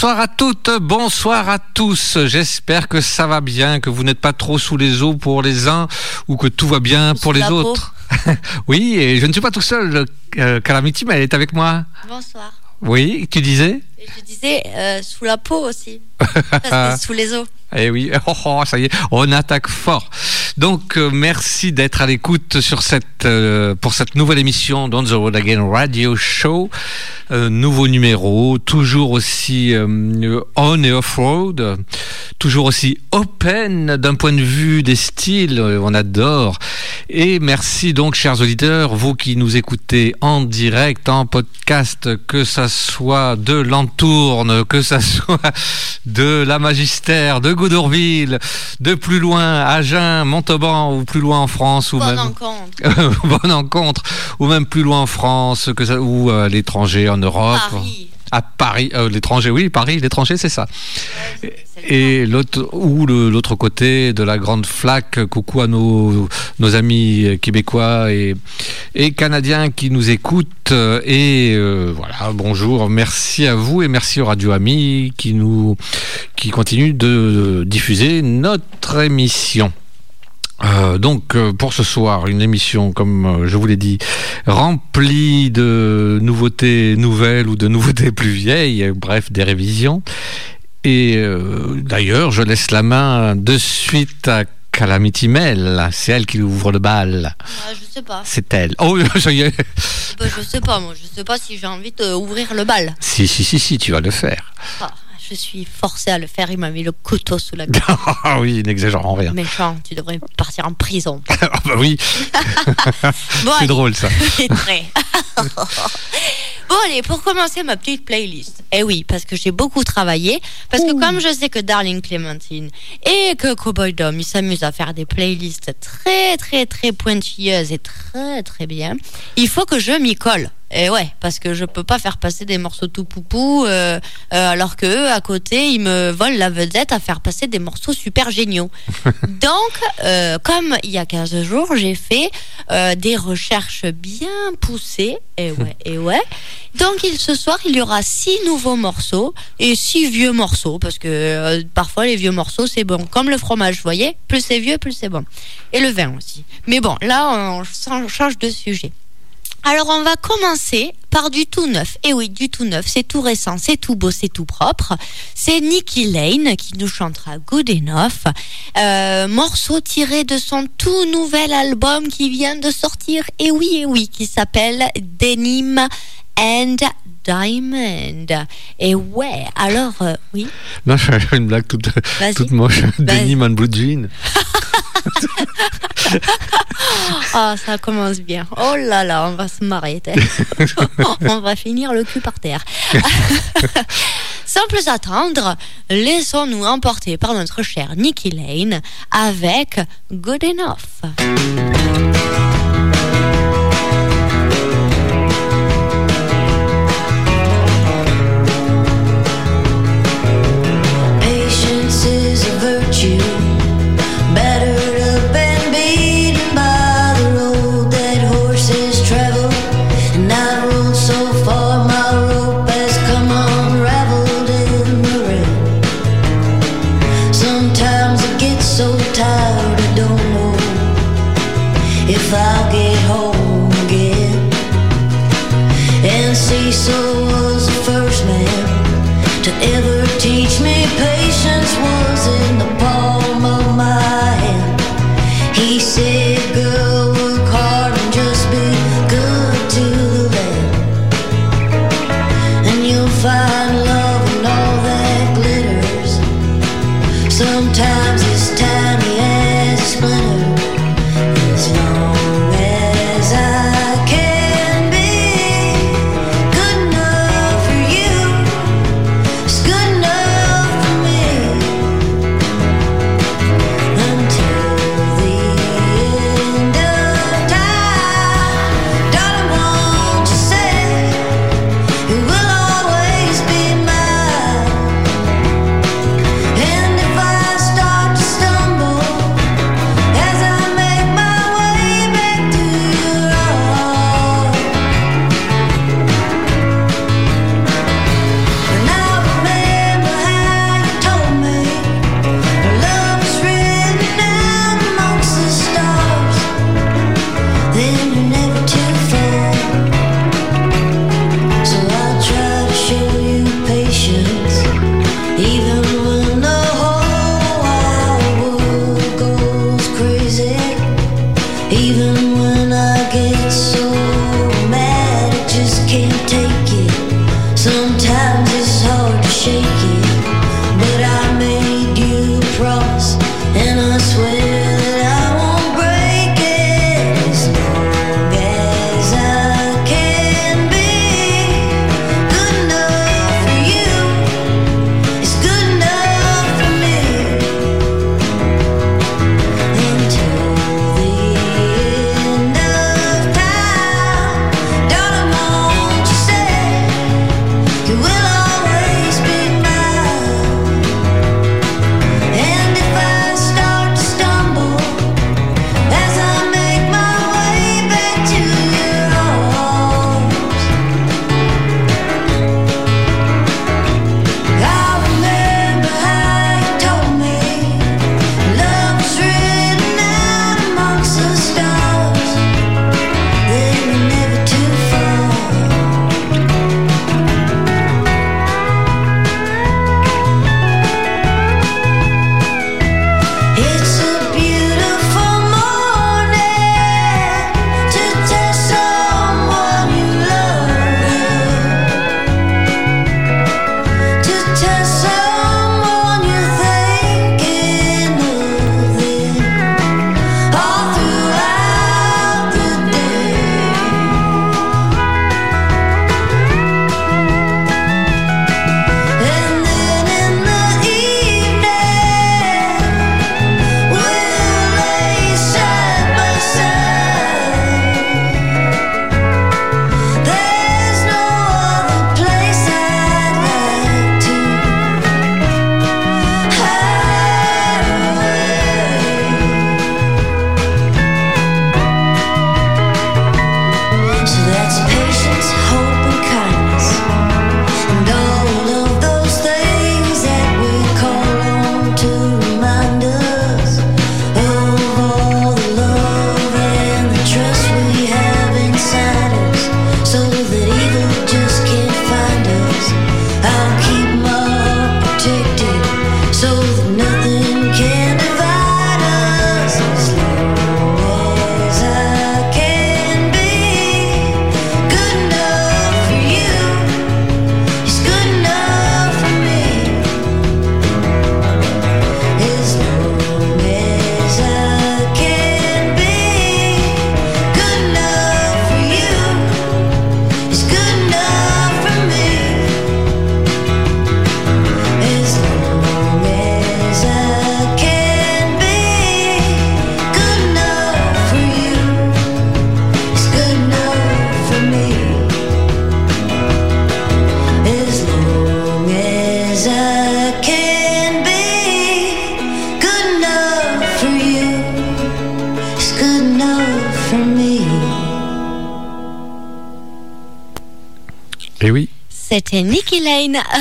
Bonsoir à toutes, bonsoir à tous. J'espère que ça va bien, que vous n'êtes pas trop sous les eaux pour les uns ou que tout va bien pour les autres. oui, et je ne suis pas tout seul. Euh, Calamity, mais elle est avec moi. Bonsoir. Oui, tu disais? Je disais euh, sous la peau aussi. sous les eaux. Eh oui, oh, oh, ça y est, on attaque fort. Donc, euh, merci d'être à l'écoute sur cette euh, pour cette nouvelle émission d'On the Road Again Radio Show. Euh, nouveau numéro, toujours aussi on et off-road, toujours aussi open d'un point de vue des styles, on adore. Et merci donc, chers auditeurs, vous qui nous écoutez en direct, en podcast, que ça soit de l'entourne, que ça soit de la magistère, de Goudorville, de plus loin, Agen, Montauban ou plus loin en France ou bonne même rencontre. bonne rencontre ou même plus loin en France que ça, ou à l'étranger en Europe. Paris. À Paris, euh, l'étranger, oui, Paris, l'étranger, c'est ça. Et l'autre ou l'autre côté de la grande flaque, coucou à nos, nos amis québécois et, canadiens qui nous écoutent. Et euh, voilà, bonjour, merci à vous et merci aux Radio Amis qui nous qui continuent de diffuser notre émission. Euh, donc euh, pour ce soir, une émission, comme euh, je vous l'ai dit, remplie de nouveautés nouvelles ou de nouveautés plus vieilles, bref, des révisions. Et d'ailleurs, je laisse la main de suite à Calamity Mel. C'est elle qui ouvre le bal. Ah, je sais pas. C'est elle. Oh, ça y est. Bah, je sais pas, moi. Je sais pas si j'ai envie d'ouvrir le bal. Si, si, si, si, tu vas le faire. Ah, je suis forcée à le faire. Il m'a mis le couteau sous la gorge. Ah oui, n'exagérons rien. Méchant, tu devrais partir en prison. Ah bah oui, Bon, c'est drôle ça. C'est vrai. bon, allez, pour commencer ma petite playlist. Eh oui, parce que j'ai beaucoup travaillé. Parce que comme je sais que Darling Clementine et que Cowboy Dom, ils s'amusent à faire des playlists très, très, très pointilleuses et très, très bien, il faut que je m'y colle. Et ouais, parce que je peux pas faire passer des morceaux tout poupou, euh, euh, alors que eux, à côté, ils me volent la vedette à faire passer des morceaux super géniaux. Donc, euh, comme il y a 15 jours, j'ai fait des recherches bien poussées. Et ouais, et ouais. Donc, il, ce soir, il y aura six nouveaux morceaux et six vieux morceaux, parce que parfois, les vieux morceaux, c'est bon. Comme le fromage, vous voyez Plus c'est vieux, plus c'est bon. Et le vin aussi. Mais bon, là, on change de sujet. Alors on va commencer par du tout neuf. Et oui, du tout neuf, c'est tout récent, c'est tout beau, c'est tout propre. C'est Nicky Lane qui nous chantera Good Enough, euh, morceau tiré de son tout nouvel album qui vient de sortir. Et oui, et oui, qui s'appelle Denim and Diamond. Et ouais, alors euh, oui. Non, je fais une blague toute, toute moche. Denim and Blue Jean. Ah, ça commence bien. Oh là là, on va se marrer. on va finir le cul par terre. Sans plus attendre, laissons-nous emporter par notre cher Nicky Lane avec Good Enough.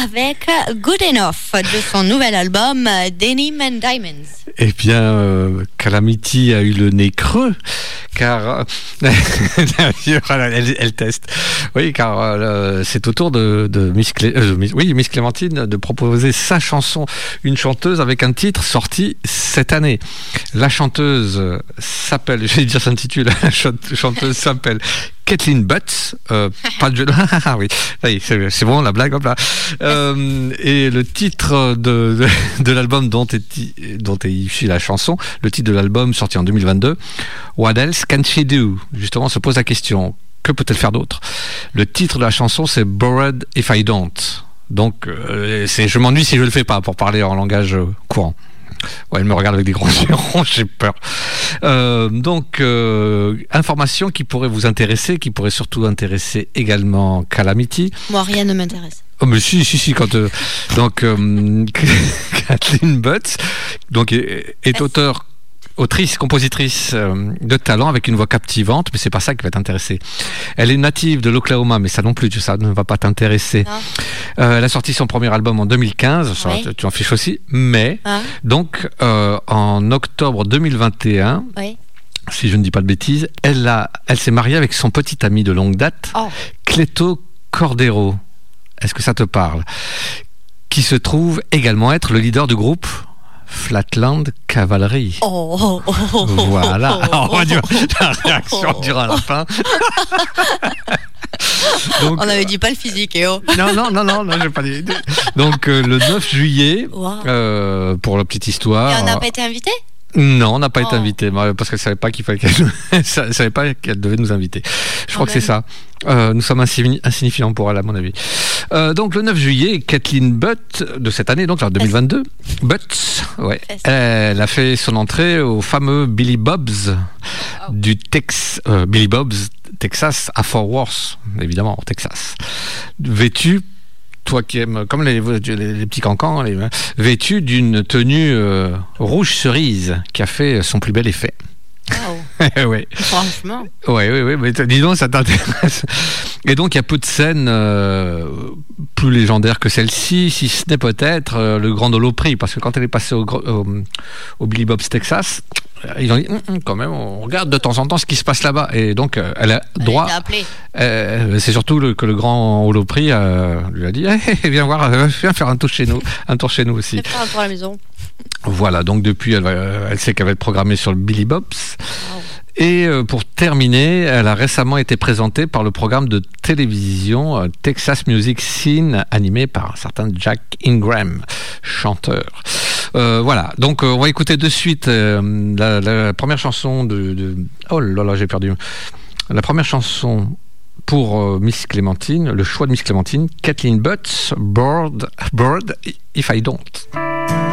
Avec Good Enough de son nouvel album euh, Denim and Diamonds. Eh bien, euh, Calamity a eu le nez creux, car euh, elle, elle teste. Oui, car c'est au tour de, Miss, oui, Miss Clémentine de proposer sa chanson, une chanteuse avec un titre sorti cette année. La chanteuse s'appelle, je vais dire s'intitule, la chan- chanteuse s'appelle Kathleen Butts, euh, pas de ah oui, c'est bon la blague, hop là. Euh, et le titre de, de, de l'album dont est, dont est issue la chanson, le titre de l'album sorti en 2022, What Else Can She Do? Justement, se pose la question, que peut-elle faire d'autre? Le titre de la chanson, c'est Bored If I Don't. Donc, euh, c'est je m'ennuie si je le fais pas, pour parler en langage euh, courant. Ouais, elle me regarde avec des grands yeux ronds, j'ai peur. Euh, donc, euh, information qui pourrait vous intéresser, qui pourrait surtout intéresser également Calamity. Moi, rien ne m'intéresse. Oh, mais si, si, si, quand. euh, donc, Kathleen Butts donc, est, est auteur. Autrice, compositrice euh, de talent avec une voix captivante, mais c'est pas ça qui va t'intéresser. Elle est native de l'Oklahoma, mais ça non plus, ça ne va pas t'intéresser. Euh, elle a sorti son premier album en 2015, ça, Ouais. tu- en fiches aussi, mais Hein donc euh, en octobre 2021, Oui. si je ne dis pas de bêtises, elle, a, elle s'est mariée avec son petit ami de longue date, Oh. Cleto Cordero. Est-ce que ça te parle? Qui se trouve également être le leader du groupe Flatland Cavalry. Oh, oh, oh, oh, oh, Voilà, oh, oh, la réaction durant la fin. Donc, On avait dit pas le physique, et oh. non, non, non, non, non, j'ai pas dit. Donc euh, le 9 juillet, Wow. euh, pour la petite histoire. Et on n'a pas été invité? Non, on n'a pas été Oh. invité parce qu'elle savait pas qu'il fallait qu'elle elle savait pas qu'elle devait nous inviter. Je crois Quand que c'est ça. Euh, nous sommes insigni- insignifiants pour elle à mon avis. Euh, donc le 9 juillet, Kathleen Butt de cette année, donc en 2022, Butts, ouais, elle a fait son entrée au fameux Billy Bob's du Tex, euh, Billy Bob's Texas à Fort Worth, évidemment au Texas, vêtue toi qui aimes, comme les, les, petits cancans, les, vêtu d'une tenue euh, rouge cerise qui a fait son plus bel effet. ouais. Franchement. Ouais, ouais, ouais, mais dis donc, ça t'intéresse. Et donc, il y a peu de scènes euh, plus légendaires que celle-ci, si ce n'est peut-être euh, le Grand Holoprix, parce que quand elle est passée au, au, au Billy Bob's Texas, euh, ils ont dit, Hum, hum, quand même, on regarde de temps en temps ce qui se passe là-bas. Et donc, euh, elle a droit. Euh, c'est surtout le- que le grand Holoprix euh, lui a dit Eh, viens voir, viens faire un tour chez nous, un tour chez nous aussi. Pas un tour à la maison. Voilà, donc depuis, elle, elle sait qu'elle va être programmée sur le Billy Bob's. Wow. Et euh, pour terminer, elle a récemment été présentée par le programme de télévision euh, Texas Music Scene, animé par un certain Jack Ingram, chanteur. Euh, voilà, donc on va écouter de suite la, première chanson de, Oh là là, j'ai perdu. La première chanson pour Miss Clémentine, le choix de Miss Clémentine, Kathleen Butts, Bird, Bird If I Don't.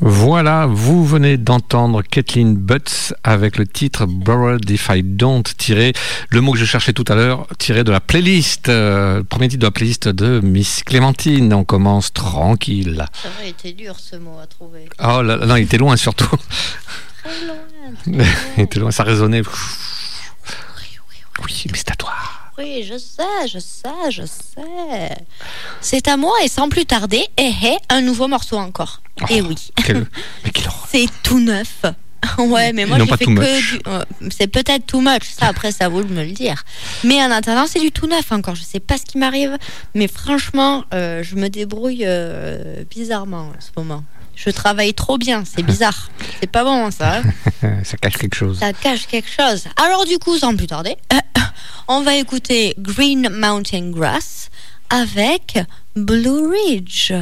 Voilà, vous venez d'entendre Kathleen Butts avec le titre Borrowed If I Don't, tiré, le mot que je cherchais tout à l'heure, tiré de la playlist, euh, le premier titre de la playlist de Miss Clémentine. On commence tranquille. Ça il était dur ce mot à trouver. Oh là là, non, il était loin surtout. Très loin. il était loin, ça résonnait. Oui, mais c'est à toi. Oui, je sais, je sais, je sais. C'est à moi et sans plus tarder, eh eh, un nouveau morceau encore. Et oui, Quel- mais quelle horreur. c'est tout neuf. Ouais, mais moi j'ai fait que du. euh, c'est peut-être too much, ça après ça vaut de me le dire. Mais en attendant, c'est du tout neuf encore. Je sais pas ce qui m'arrive, mais franchement, euh, je me débrouille euh, bizarrement en ce moment. Je travaille trop bien, c'est bizarre. C'est pas bon ça. hein. Ça cache quelque chose. Ça cache quelque chose. Alors du coup, sans plus tarder, on va écouter Green Mountain Grass avec Blue Ridge.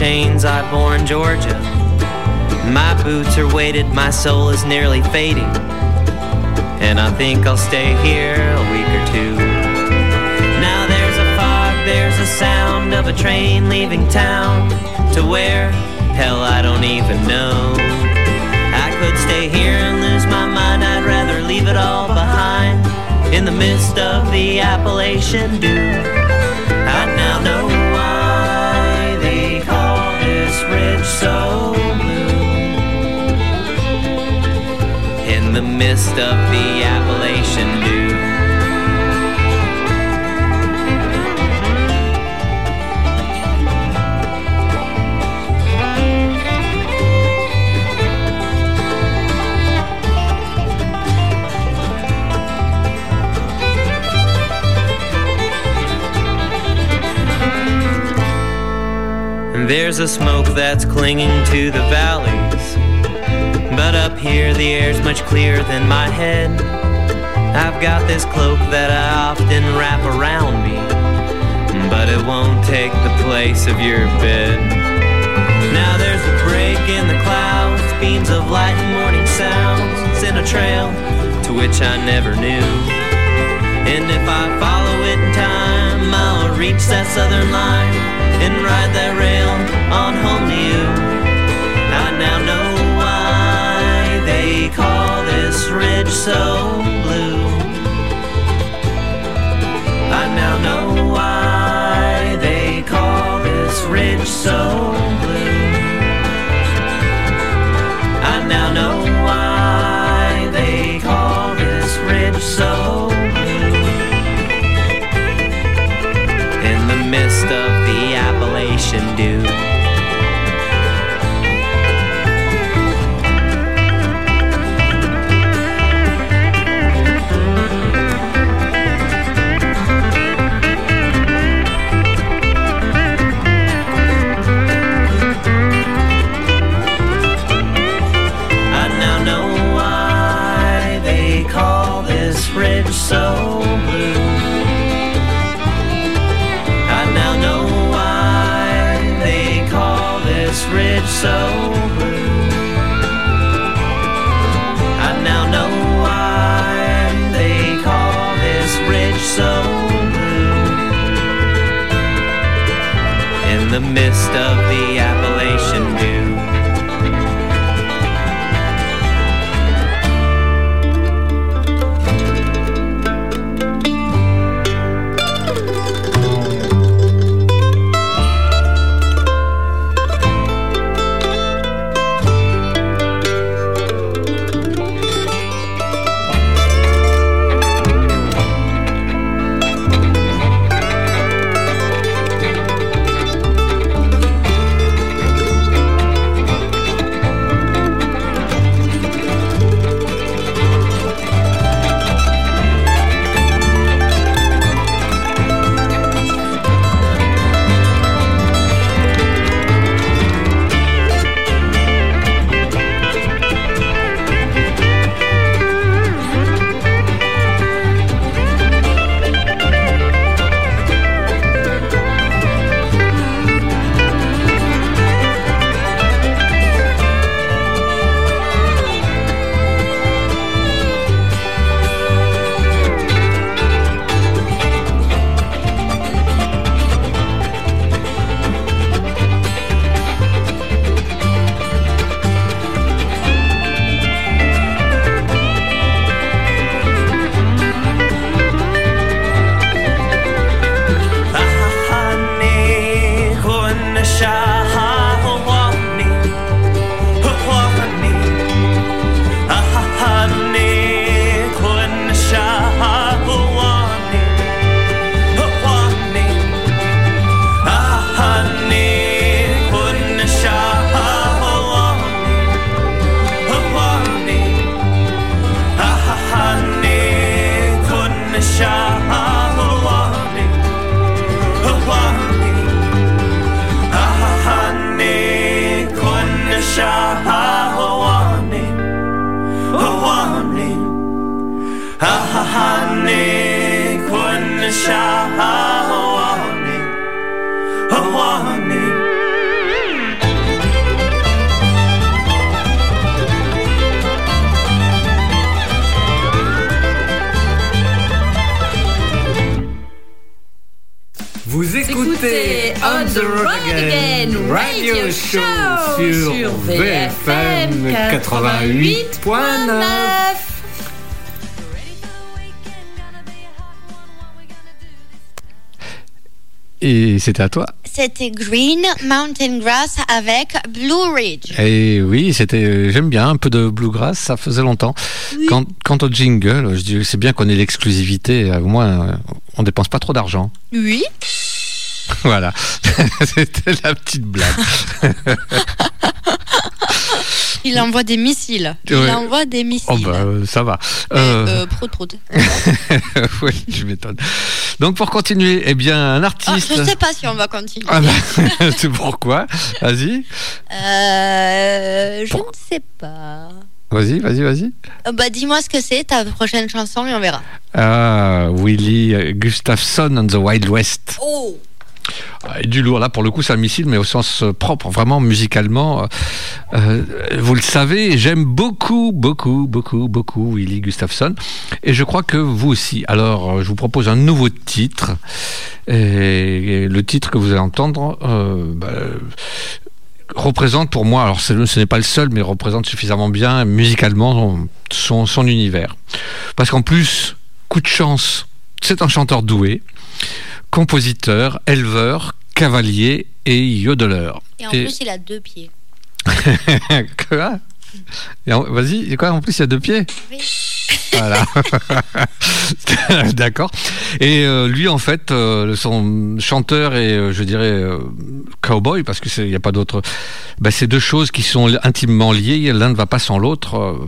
Chains I bore in Georgia. My boots are weighted, my soul is nearly fading, and I think I'll stay here a week or two. Now there's a fog, there's a sound of a train leaving town to where, hell, I don't even know. I could stay here and lose my mind, I'd rather leave it all behind in the midst of the Appalachian dew. I now know In the midst of the Appalachian dew. There's a smoke that's clinging to the valleys. But up here, the air's much clearer than my head. I've got this cloak that I often wrap around me. But it won't take the place of your bed. Now there's a break in the clouds, beams of light and morning sounds. In a trail to which I never knew. And if I follow it in time, I'll reach that southern line and ride that rail on home to you. I now know call this ridge so blue. I now know why they call this ridge so blue. I now know why they call this ridge so blue. In the midst of the Appalachian dew. Of the road again, radio show sur VFM 88.9. Et c'était à toi. C'était Green Mountain Grass avec Blue Ridge. Et oui, c'était. J'aime bien un peu de bluegrass. Ça faisait longtemps. Quant, quant au jingle, je dis c'est bien qu'on ait l'exclusivité. Au moins, on dépense pas trop d'argent. Oui. Voilà. c'était la petite blague. Il envoie des missiles. Il Ouais. envoie des missiles. Oh bah euh, ça va. Euh, Euh, prout, prout. oui, je m'étonne. Donc pour continuer, eh bien un Ah, artiste. je sais pas si on va continuer. Ah bah, c'est pourquoi? Vas-y, Euh, je Pour- ne sais pas. vas-y, vas-y, vas-y. Euh, bah, dis-moi ce que c'est, ta prochaine chanson, et on verra. Ah, Willie Gustafson and the Wild West. Oh et du lourd, là pour le coup c'est un missile, mais au sens euh, propre, vraiment musicalement. Euh, vous le savez, j'aime beaucoup, beaucoup, beaucoup, beaucoup Willie Gustafson. Et je crois que vous aussi. Alors euh, je vous propose un nouveau titre. Et, le titre que vous allez entendre euh, bah, représente pour moi, alors ce n'est pas le seul, mais représente suffisamment bien musicalement son univers. Parce qu'en plus, coup de chance, c'est un chanteur doué compositeur, éleveur, cavalier et yodeleur. Et en Et- plus, il a deux pieds. Quoi? En- Vas-y, quoi En plus, il a deux pieds? Oui. Voilà. D'accord. Et euh, lui, en fait, euh, son chanteur et, euh, je dirais, cowboy, parce qu'il n'y a pas d'autre. Ben, c'est deux choses qui sont intimement liées. L'un ne va pas sans l'autre.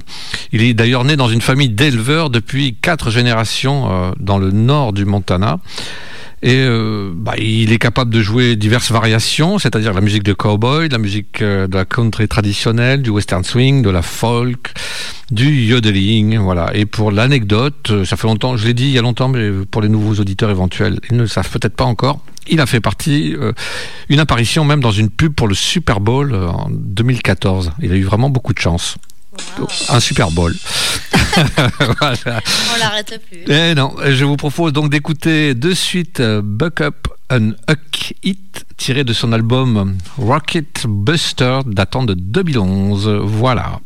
Il est d'ailleurs né dans une famille d'éleveurs depuis quatre générations dans le nord du Montana. Et euh, bah, il est capable de jouer diverses variations, c'est-à-dire la musique de cowboy, la musique euh, de la country traditionnelle, du western swing, de la folk, du yodeling, voilà. Et pour l'anecdote, euh, ça fait longtemps, je l'ai dit il y a longtemps, mais pour les nouveaux auditeurs éventuels, ils ne le savent peut-être pas encore. Il a fait partie, une apparition même dans une pub pour le Super Bowl en 2014. Il a eu vraiment beaucoup de chance. Un Super Bowl. voilà. On l'arrête plus. Eh non, je vous propose donc d'écouter de suite euh, Buck Up and Huck It, tiré de son album Rocket Buster, datant de 2011. Voilà.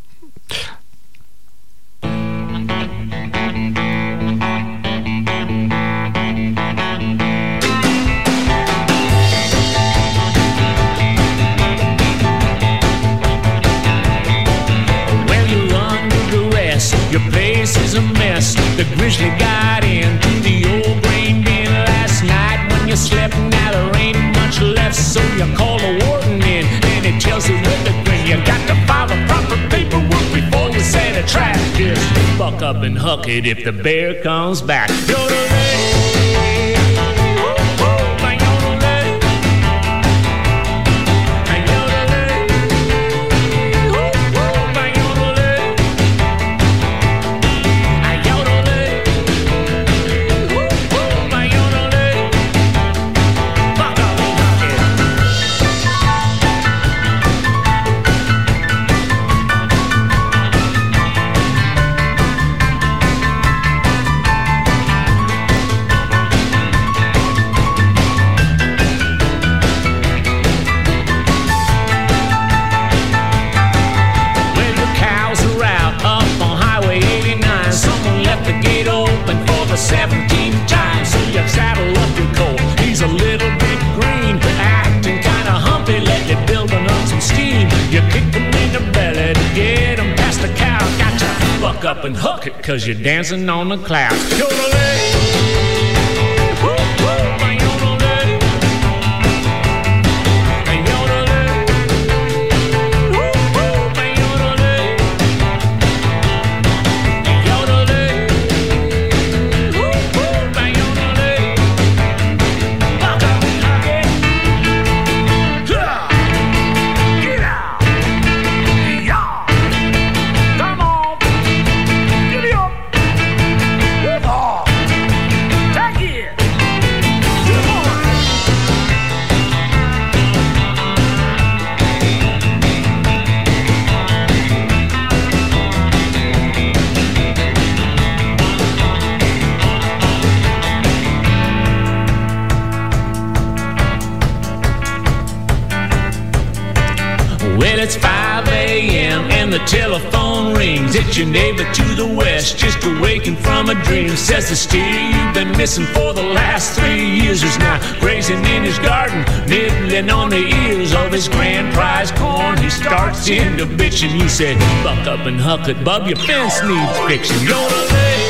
The grizzly got into the old grain bin last night when you slept. Now there ain't much left, so you call the warden in, and he tells you with a grin, you got to file the proper paperwork before you set a trap. Just buck up and huck it if the bear comes back. Up and hook it, cause you're dancing on the clouds. From dream. Says the steer you've been missing for the last three years is now grazing in his garden, nibbling on the ears of his grand prize corn. He starts into bitching. He said, Buck up and huck it, bub. Your fence needs fixing. Yodelay. Woo-hoo,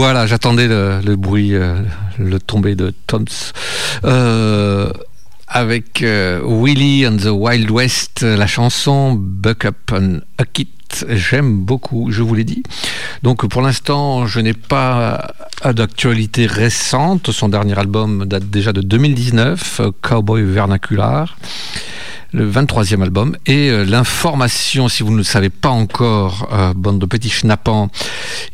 Voilà, j'attendais le, bruit, euh, le tombé de Toms. Euh, avec euh, Willie and the Wild West, la chanson Buck Up and Huck It. J'aime beaucoup, je vous l'ai dit. Donc pour l'instant, je n'ai pas d'actualité récente. Son dernier album date déjà de 2019, euh, Cowboy Vernacular le 23e album. Et euh, l'information, si vous ne le savez pas encore, euh, bande de petits schnappants,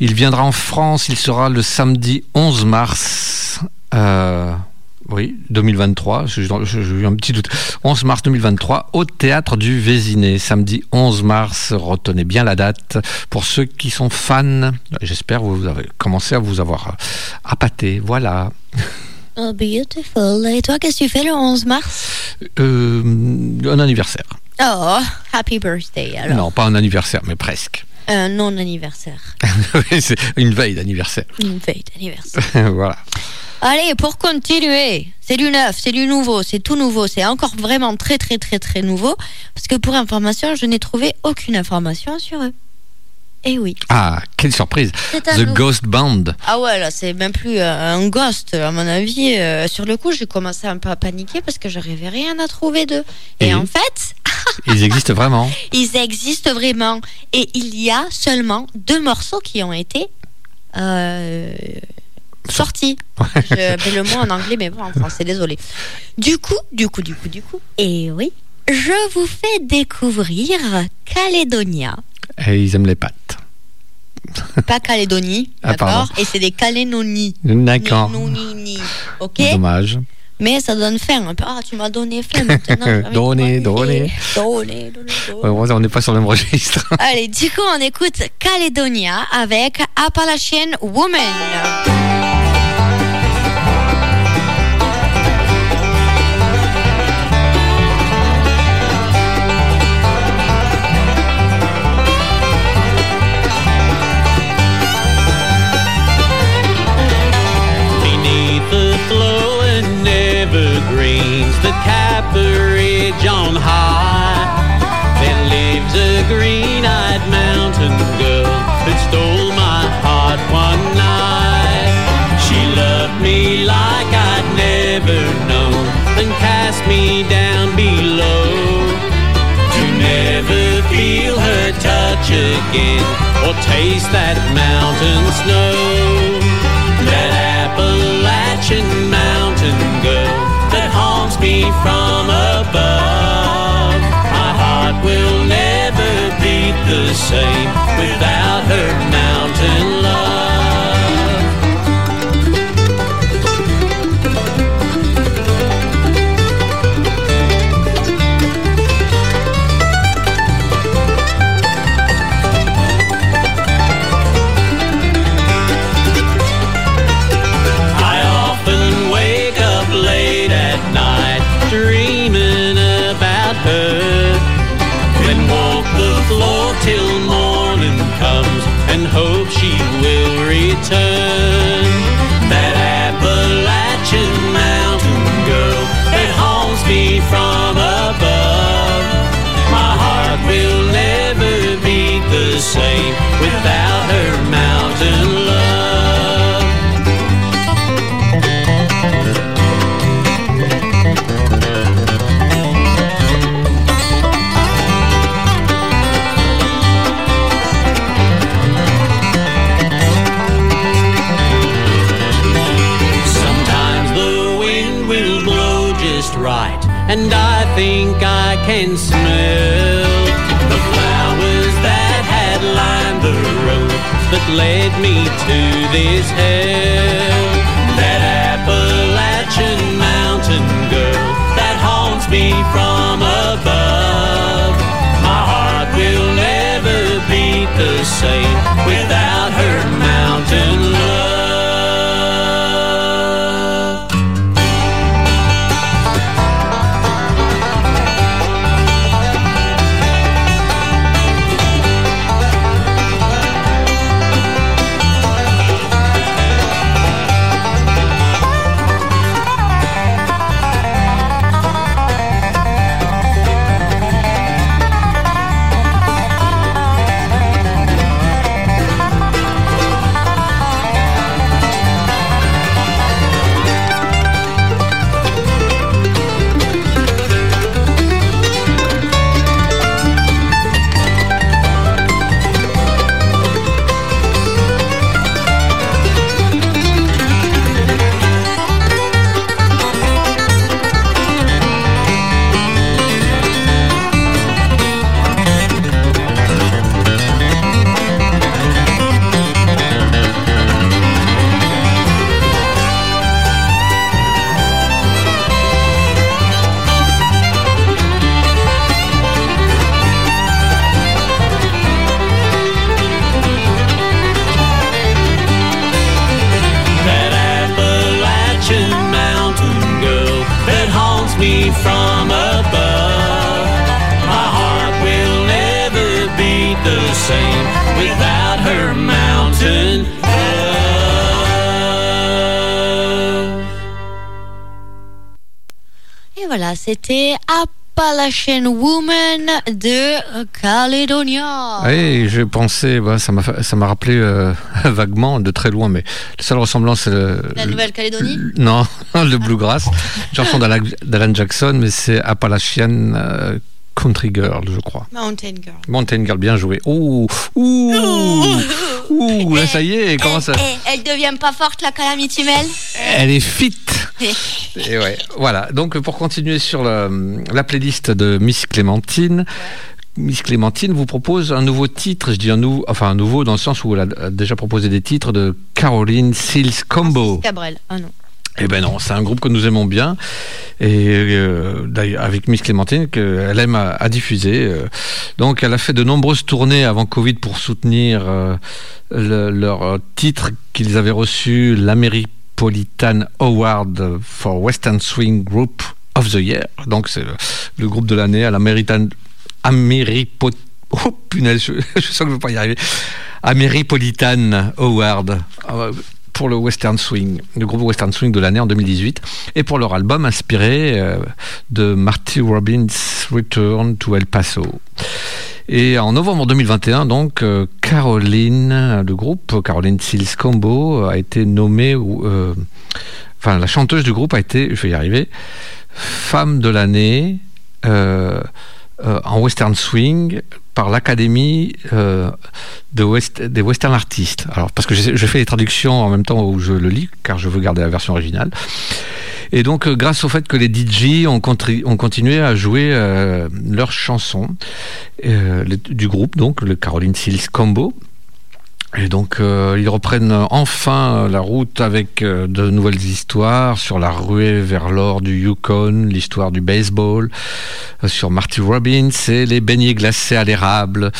il viendra en France, il sera le samedi 11 mars. euh, oui, 2023, j'ai eu un petit doute. 11 mars 2023, au théâtre du Vésiné, samedi 11 mars. Retenez bien la date. Pour ceux qui sont fans, j'espère que vous avez commencé à vous avoir appâté. Voilà. Oh, beautiful. Et toi, qu'est-ce que tu fais le 11 mars? Euh, un anniversaire. Oh, happy birthday alors. Non, pas un anniversaire, mais presque. Un non-anniversaire. C'est une veille d'anniversaire. Une veille d'anniversaire. voilà. Allez, pour continuer, c'est du neuf, c'est du nouveau, c'est tout nouveau, c'est encore vraiment très très très très nouveau. Parce que pour information, je n'ai trouvé aucune information sur eux. Eh oui. Ah, quelle surprise. The Ghost Band. Ah ouais, là, c'est même plus euh, un ghost, à mon avis. Euh, sur le coup, j'ai commencé un peu à paniquer parce que j'arrivais rien à trouver d'eux. Et Et en fait, Ils existent vraiment. ils existent vraiment. Et il y a seulement deux morceaux qui ont été euh, sortis. Je mets le mot en anglais, mais pas en français, désolé. Du coup, du coup, du coup, du coup. Et oui, je vous fais découvrir Calédonia. Et ils aiment les pattes. Pas Calédonie, Ah, d'accord. Et c'est des Calénonies. D'accord. Ok Dommage. Mais ça donne faim. Ah, tu m'as donné faim maintenant. donner, donner. Ouais, on n'est pas sur le même registre. Allez, du coup, on écoute Calédonia avec Appalachian Woman. Touch again or taste that mountain snow. That Appalachian mountain girl that haunts me from above. My heart will never beat the same without her this hell. That Appalachian mountain girl that haunts me from above. My heart will never beat the same Appalachian Woman de Caledonia. Oui, je pensais, bah, ça m'a rappelé euh, vaguement, de très loin, mais la seule ressemblance, c'est le, La le- Nouvelle-Calédonie? Non, le bluegrass. Chanson d'Alan Jackson, mais c'est Appalachian euh, Country Girl, je crois. Mountain Girl. Mountain Girl, bien joué. Ouh, ouh, ouh, là, ça y est, comment ça Eh, eh, elle devient pas forte la Calamity Mel Elle est fit. Et ouais, voilà. Donc pour continuer sur la, la playlist de Miss Clémentine, Miss Clémentine vous propose un nouveau titre. Je dis un nouveau, enfin un nouveau dans le sens où elle a déjà proposé des titres de Caroline Seals Combo. Cabrel. Ah non. Eh ben non, c'est un groupe que nous aimons bien et euh, avec Miss Clémentine qu'elle aime à, diffuser. euh. Donc elle a fait de nombreuses tournées avant Covid pour soutenir euh, le- leur titre qu'ils avaient reçu, l'Ameripolitan Award for Western Swing Group of the Year. Donc c'est le, groupe de l'année à l'American Oh punaise, je, je sens que je ne vais pas y arriver. Ameripolitan Award. Pour le Western Swing, le groupe Western Swing de l'année en 2018, et pour leur album inspiré euh, de Marty Robbins' Return to El Paso. Et en novembre 2021, donc, euh, Caroline, le groupe Caroline Seals Combo a été nommée, euh, enfin, la chanteuse du groupe a été, je vais y arriver, femme de l'année euh, en Western Swing par l'Académie euh, des Western Artistes. Alors, parce que je, fais les traductions en même temps où je le lis, car je veux garder la version originale. Et donc, euh, grâce au fait que les DJ ont, continué à jouer leurs chansons du groupe, donc le Caroline Seals Combo. Et donc, euh, ils reprennent enfin la route avec euh, de nouvelles histoires sur la ruée vers l'or du Yukon, l'histoire du baseball, euh, sur Marty Robbins et les beignets glacés à l'érable.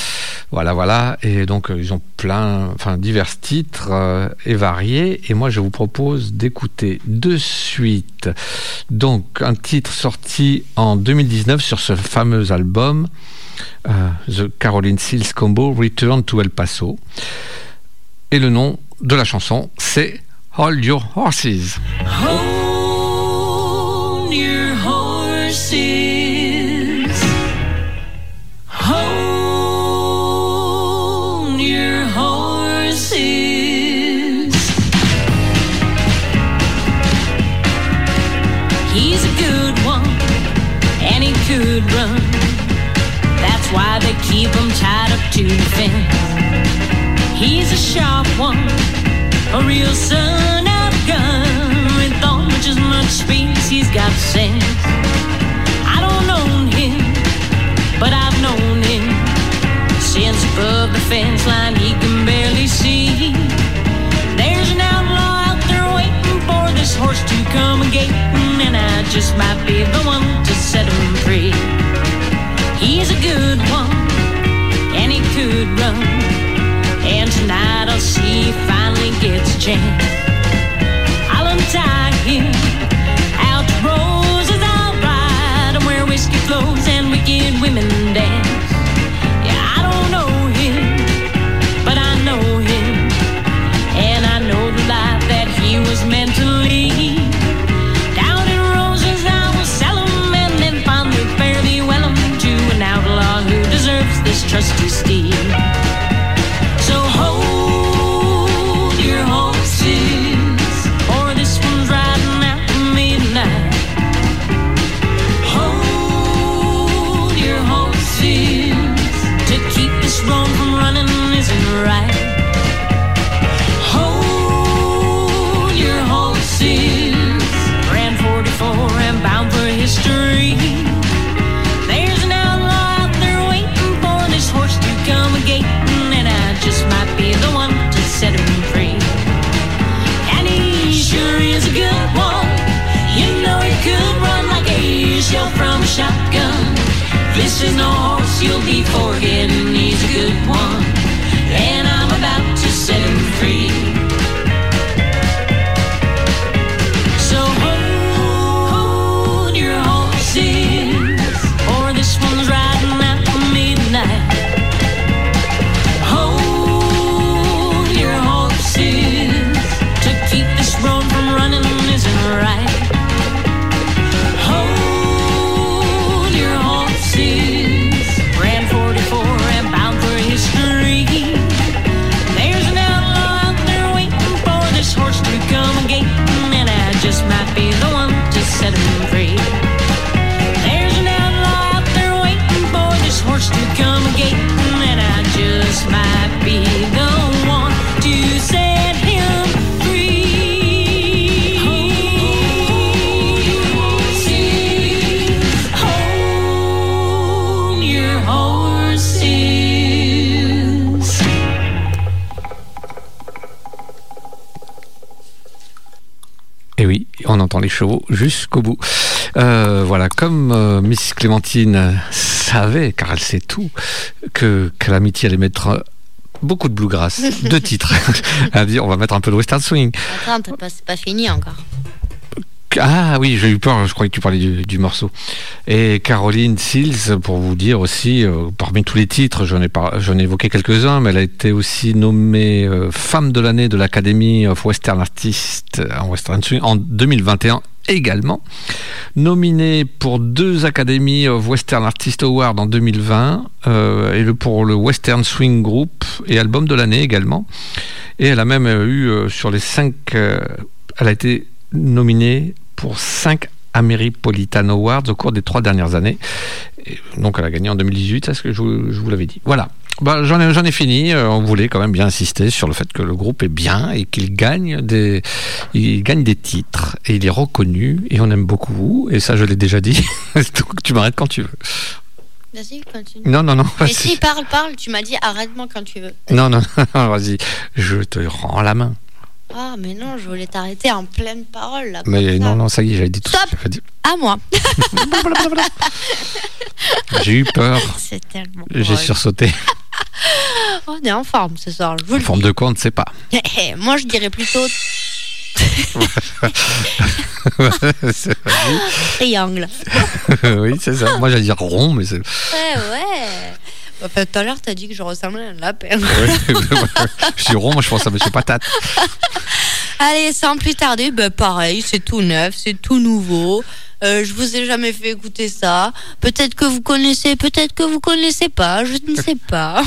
Voilà, voilà. Et donc, euh, ils ont plein, enfin, divers titres euh, et variés. Et moi, je vous propose d'écouter de suite, donc, un titre sorti en 2019 sur ce fameux album, euh, The Caroline Seals Combo Return to El Paso. Et le nom de la chanson, c'est Hold Your Horses. Hold your horses. Horses. Keep him tied up to the. He's a sharp one, a real son of a gun. With almost as much speed, he's got sense. I don't own him, but I've known him. Since above the fence line, he can barely see. There's an outlaw out there waiting for this horse to come a gating, and I just might be the one to set him free. He's a good one, and he could run. Tonight I'll see he finally gets a chance. I'll untie him Clémentine savait, car elle sait tout, que, que l'amitié allait mettre beaucoup de bluegrass, deux titres. elle a dit on va mettre un peu de western swing. Attends, c'est pas fini encore. Ah oui, j'ai eu peur, je croyais que tu parlais du, du morceau. Et Caroline Sills, pour vous dire aussi, euh, parmi tous les titres, j'en ai, par- j'en ai évoqué quelques-uns, mais elle a été aussi nommée euh, femme de l'année de l'Academy of Western Artists en Western Swing en 2021 également. Nominée pour deux Academy of Western Artist Awards en 2020 euh, et le, pour le Western Swing Group et album de l'année également. Et elle a même euh, eu euh, sur les cinq, elle a été nominée pour cinq Ameripolitan Awards au cours des trois dernières années. Donc elle a gagné en 2018, c'est ce que je vous l'avais dit. Voilà. Bah, j'en ai, j'en ai fini. Euh, on voulait quand même bien insister sur le fait que le groupe est bien et qu'il gagne des, il gagne des titres et il est reconnu et on aime beaucoup. Et ça, je l'ai déjà dit. Donc tu m'arrêtes quand tu veux. Vas-y, continue. Non, non, non. Mais vas-y. si, parle, parle, tu m'as dit arrête-moi quand tu veux. Non, non, non, vas-y. Je te rends la main. Ah, mais non, je voulais t'arrêter en pleine parole là. Mais ça. non, non, ça y est, j'avais dit tout ce Stop. que dit. À moi. J'ai eu peur. C'est tellement. J'ai drôle. sursauté. On est en forme ce soir. Je En forme de quoi, on ne sait pas. dis. Moi, je dirais plutôt triangle. oui, c'est ça. Moi, j'allais dire rond, mais c'est. Ouais, ouais. Enfin, tout à l'heure, t'as dit que je ressemblais à un lapin. Je dis rond, moi, je pense à Monsieur Patate. Allez, sans plus tarder, ben pareil, c'est tout neuf, c'est tout nouveau. Euh, je vous ai jamais fait écouter ça. Peut-être que vous connaissez, peut-être que vous connaissez pas, je ne sais pas.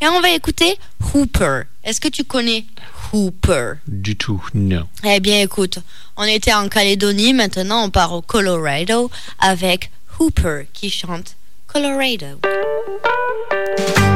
Et on va écouter Hooper. Est-ce que tu connais Hooper? Du tout, non. Eh bien, écoute, on était en Calédonie, maintenant on part au Colorado avec Hooper qui chante Colorado. Colorado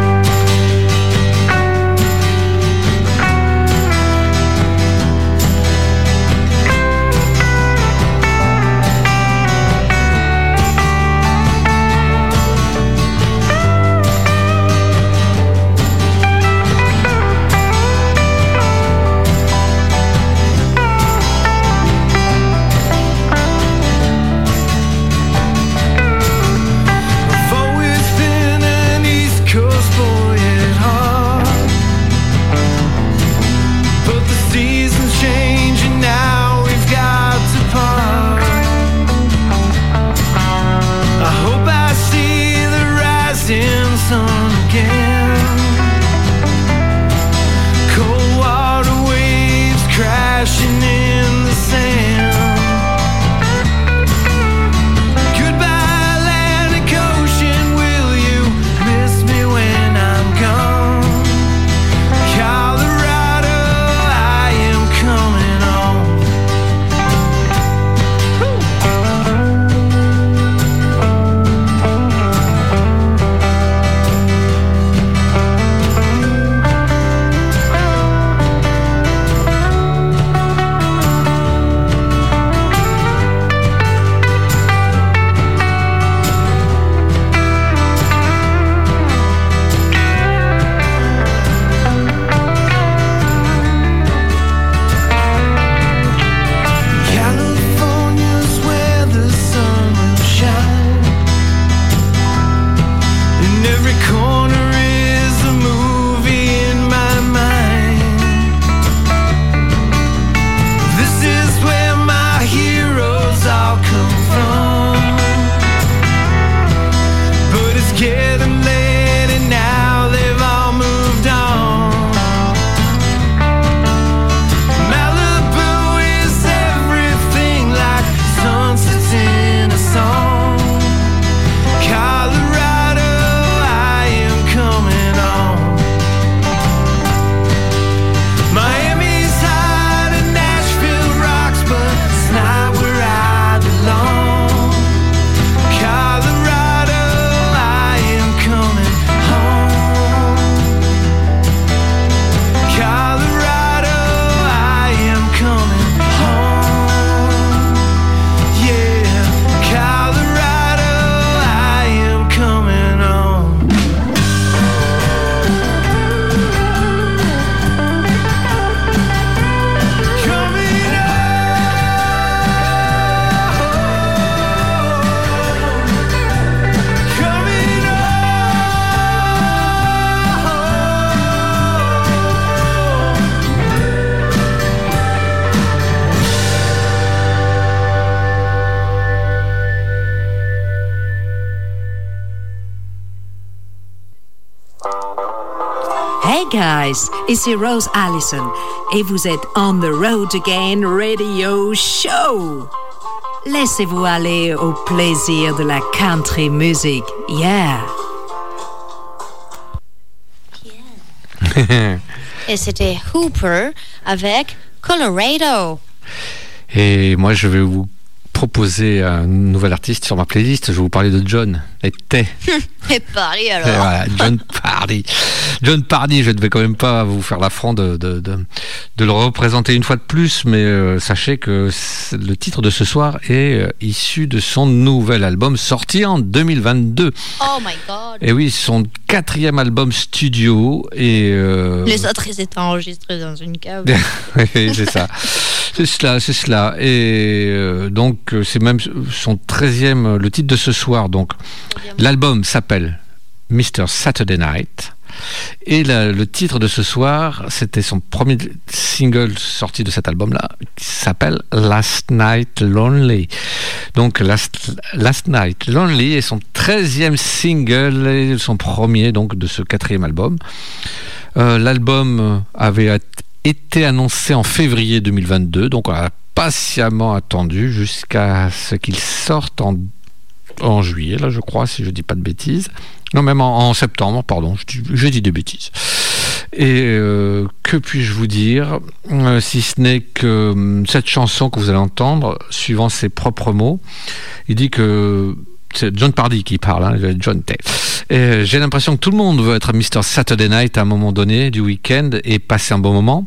call ici Rose Allison et vous êtes on the road again radio show. Laissez-vous aller au plaisir de la country music. Yeah. Et c'était Hooper avec Colorado. Et moi, je vais vous proposer un nouvel artiste sur ma playlist. Je vais vous parler de John et Tay. Et Paris Et alors. voilà, John Pardy. John Pardy, je ne vais quand même pas vous faire l'affront de, de, de, de le représenter une fois de plus, mais euh, sachez que le titre de ce soir est euh, issu de son nouvel album sorti en 2022. Oh my god. Et oui, son quatrième album studio et euh, Les autres, ils étaient enregistrés dans une cave. oui, c'est ça. C'est cela, c'est cela. Et donc, c'est même son 13e, le titre de ce soir. Donc, l'album s'appelle Mr. Saturday Night. Et le titre de ce soir, c'était son premier single sorti de cet album-là, qui s'appelle Last Night Lonely. Donc, Last, Last Night Lonely est son 13e single et son premier donc de ce quatrième album. Euh, L'album avait été annoncé en février 2022, donc on a patiemment attendu jusqu'à ce qu'il sorte en, en juillet, là je crois, si je dis pas de bêtises. Non, même en, septembre, pardon, je dis des bêtises. Et euh, que puis-je vous dire, euh, si ce n'est que hum, cette chanson que vous allez entendre, suivant ses propres mots, il dit que c'est John Pardy qui parle, hein, John Tay. Euh, J'ai l'impression que tout le monde veut être Mr. Saturday Night à un moment donné du week-end et passer un bon moment.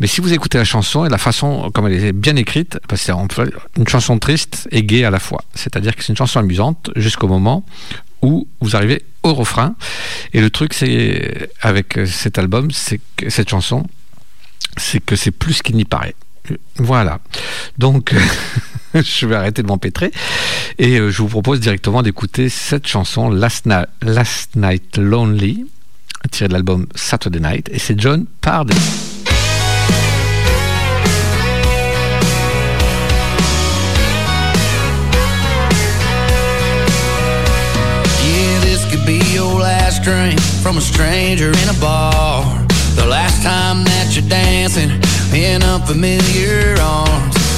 Mais si vous écoutez la chanson et la façon comme elle est bien écrite, parce que c'est une chanson triste et gaie à la fois. C'est-à-dire que c'est une chanson amusante jusqu'au moment où vous arrivez au refrain. Et le truc, c'est avec cet album, c'est que cette chanson, c'est que c'est plus qu'il n'y paraît. Voilà. Donc, je vais arrêter de m'empêtrer. Et euh, je vous propose directement d'écouter cette chanson Last, Night Lonely, tirée de l'album Saturday Night, et c'est John arms.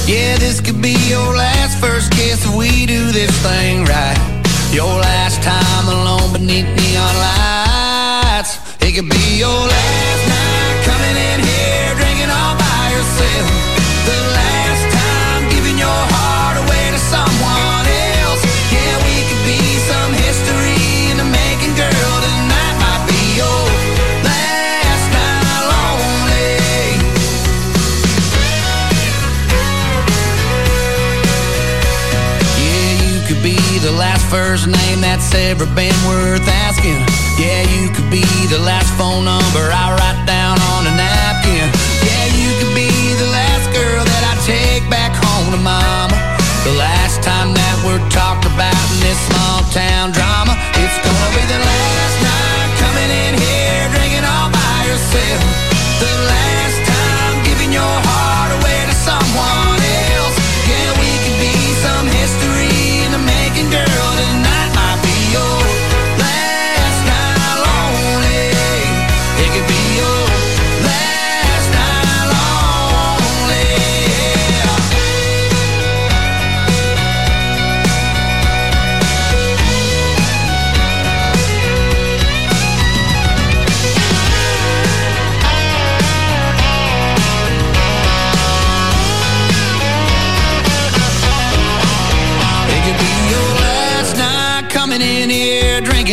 Yeah, this could be your last first kiss if we do this thing right. Your last time alone beneath neon lights. It could be your last night coming in here drinking all by yourself. First name that's ever been worth asking. Yeah, you could be the last phone number I write down on a napkin. Yeah, you could be the last girl that I take back home to mama. The last time that we're talked about in this small town drama. It's gonna be the last night coming in here drinking all by yourself. The last time giving your heart away to someone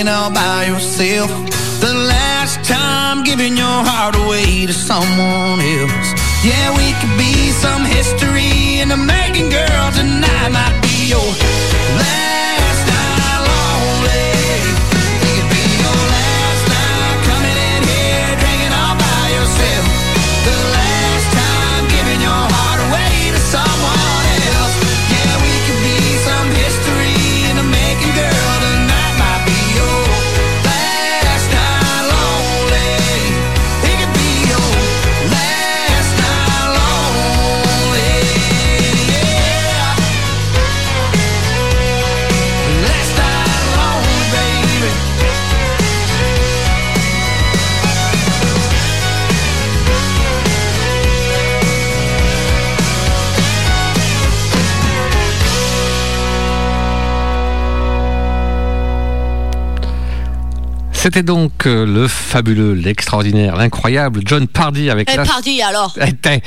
all by yourself. The last time giving your heart away to someone else. Yeah, we could be some history in the making, girl. Tonight might be your last C'était donc euh, le fabuleux, l'extraordinaire, l'incroyable John Pardy avec Eh, la... pardi alors. Était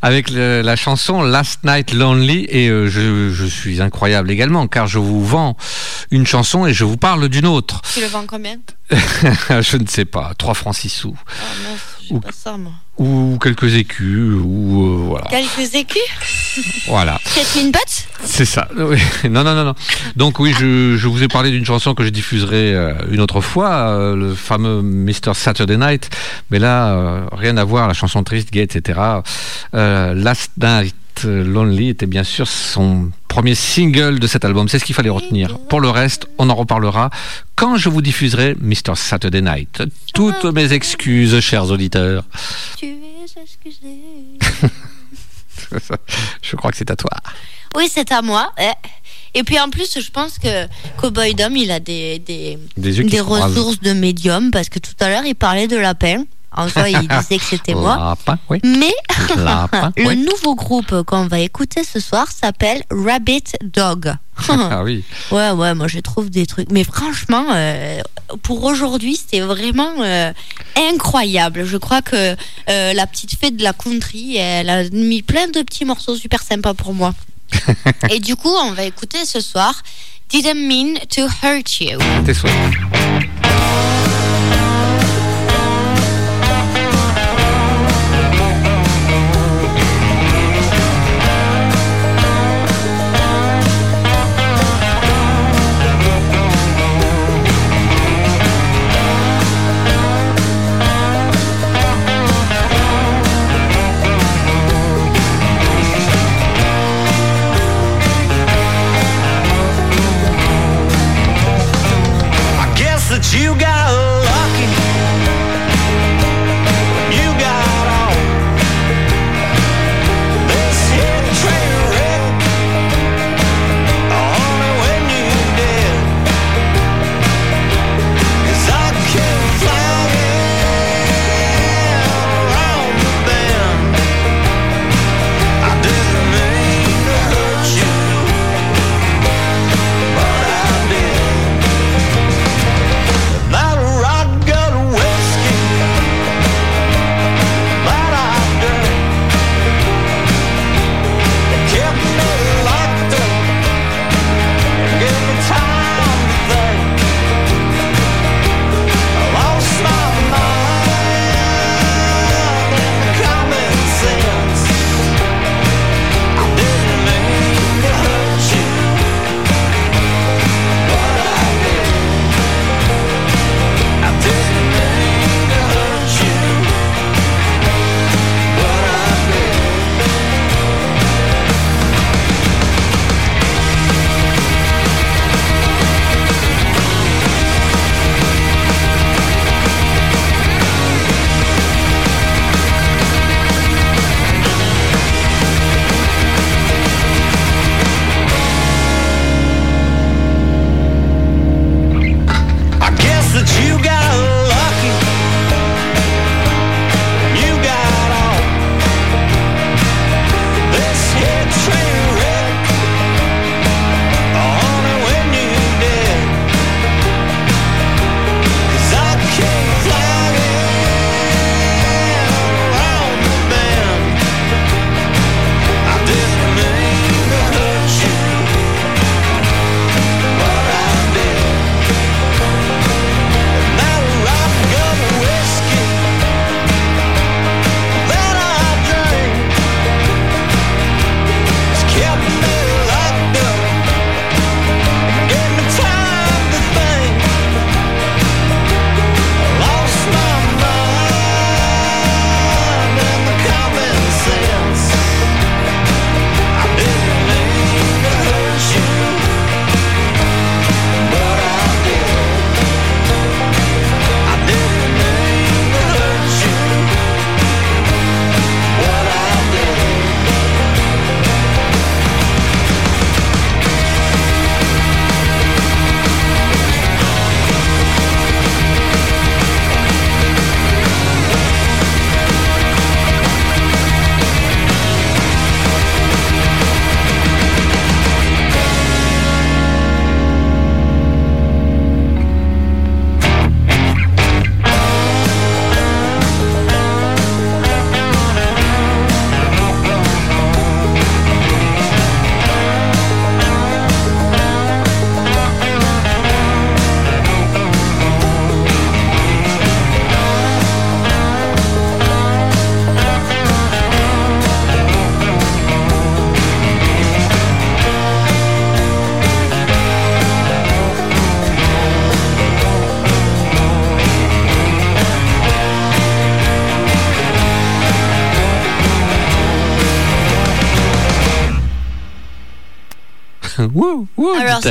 avec le- la chanson Last Night Lonely. Et euh, je, je suis incroyable également car je vous vends une chanson et je vous parle d'une autre. Tu le vends combien? Je ne sais pas, 3 francs 6 sous. Mince, j'ai Ou- pas ça moi. ou quelques écus ou euh, voilà. Quelques écus Voilà. Kathleen Butts C'est ça. Non, non, non, non. Donc oui, je, je vous ai parlé d'une chanson que je diffuserai euh, une autre fois, euh, le fameux Mr. Saturday Night. Mais là, rien à voir, la chanson triste, gay, etc. Last Night Lonely était bien sûr son premier single de cet album. C'est ce qu'il fallait retenir. Pour le reste, on en reparlera quand je vous diffuserai Mr. Saturday Night. Toutes mes excuses, chers auditeurs. Tu es excusé. je crois que c'est à toi. Oui, c'est à moi. eh. Et puis en plus, je pense que Cowboy Dom, il a des, des, ressources de médium parce que tout à l'heure, il parlait de lapin. En soi, il disait que c'était moi. Oui. Mais le oui. nouveau groupe qu'on va écouter ce soir s'appelle Rabbit Dog. Ah oui. Ouais, ouais, moi je trouve des trucs. Mais franchement, euh, pour aujourd'hui, c'était vraiment euh, incroyable. Je crois que euh, la petite fée de la country, elle a mis plein de petits morceaux super sympas pour moi. Et du coup, on va écouter ce soir Didn't Mean to Hurt You. Tes souhaits.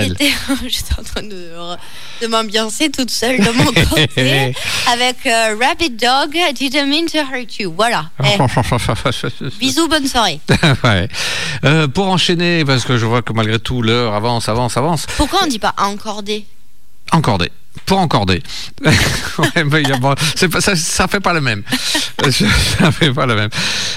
j'étais en train de, de m'ambiancer toute seule de mon côté avec euh, Rabbit Dog, Didn't Mean to Hurt You. Voilà. Eh, bisous, bonne soirée. Ouais. Euh, pour enchaîner, parce que je vois que malgré tout l'heure avance, avance, avance. Pourquoi on dit pas encordé Encorder. Pour. Ouais, mais bon, pas- ça, ça fait pas le même. ça fait pas le même.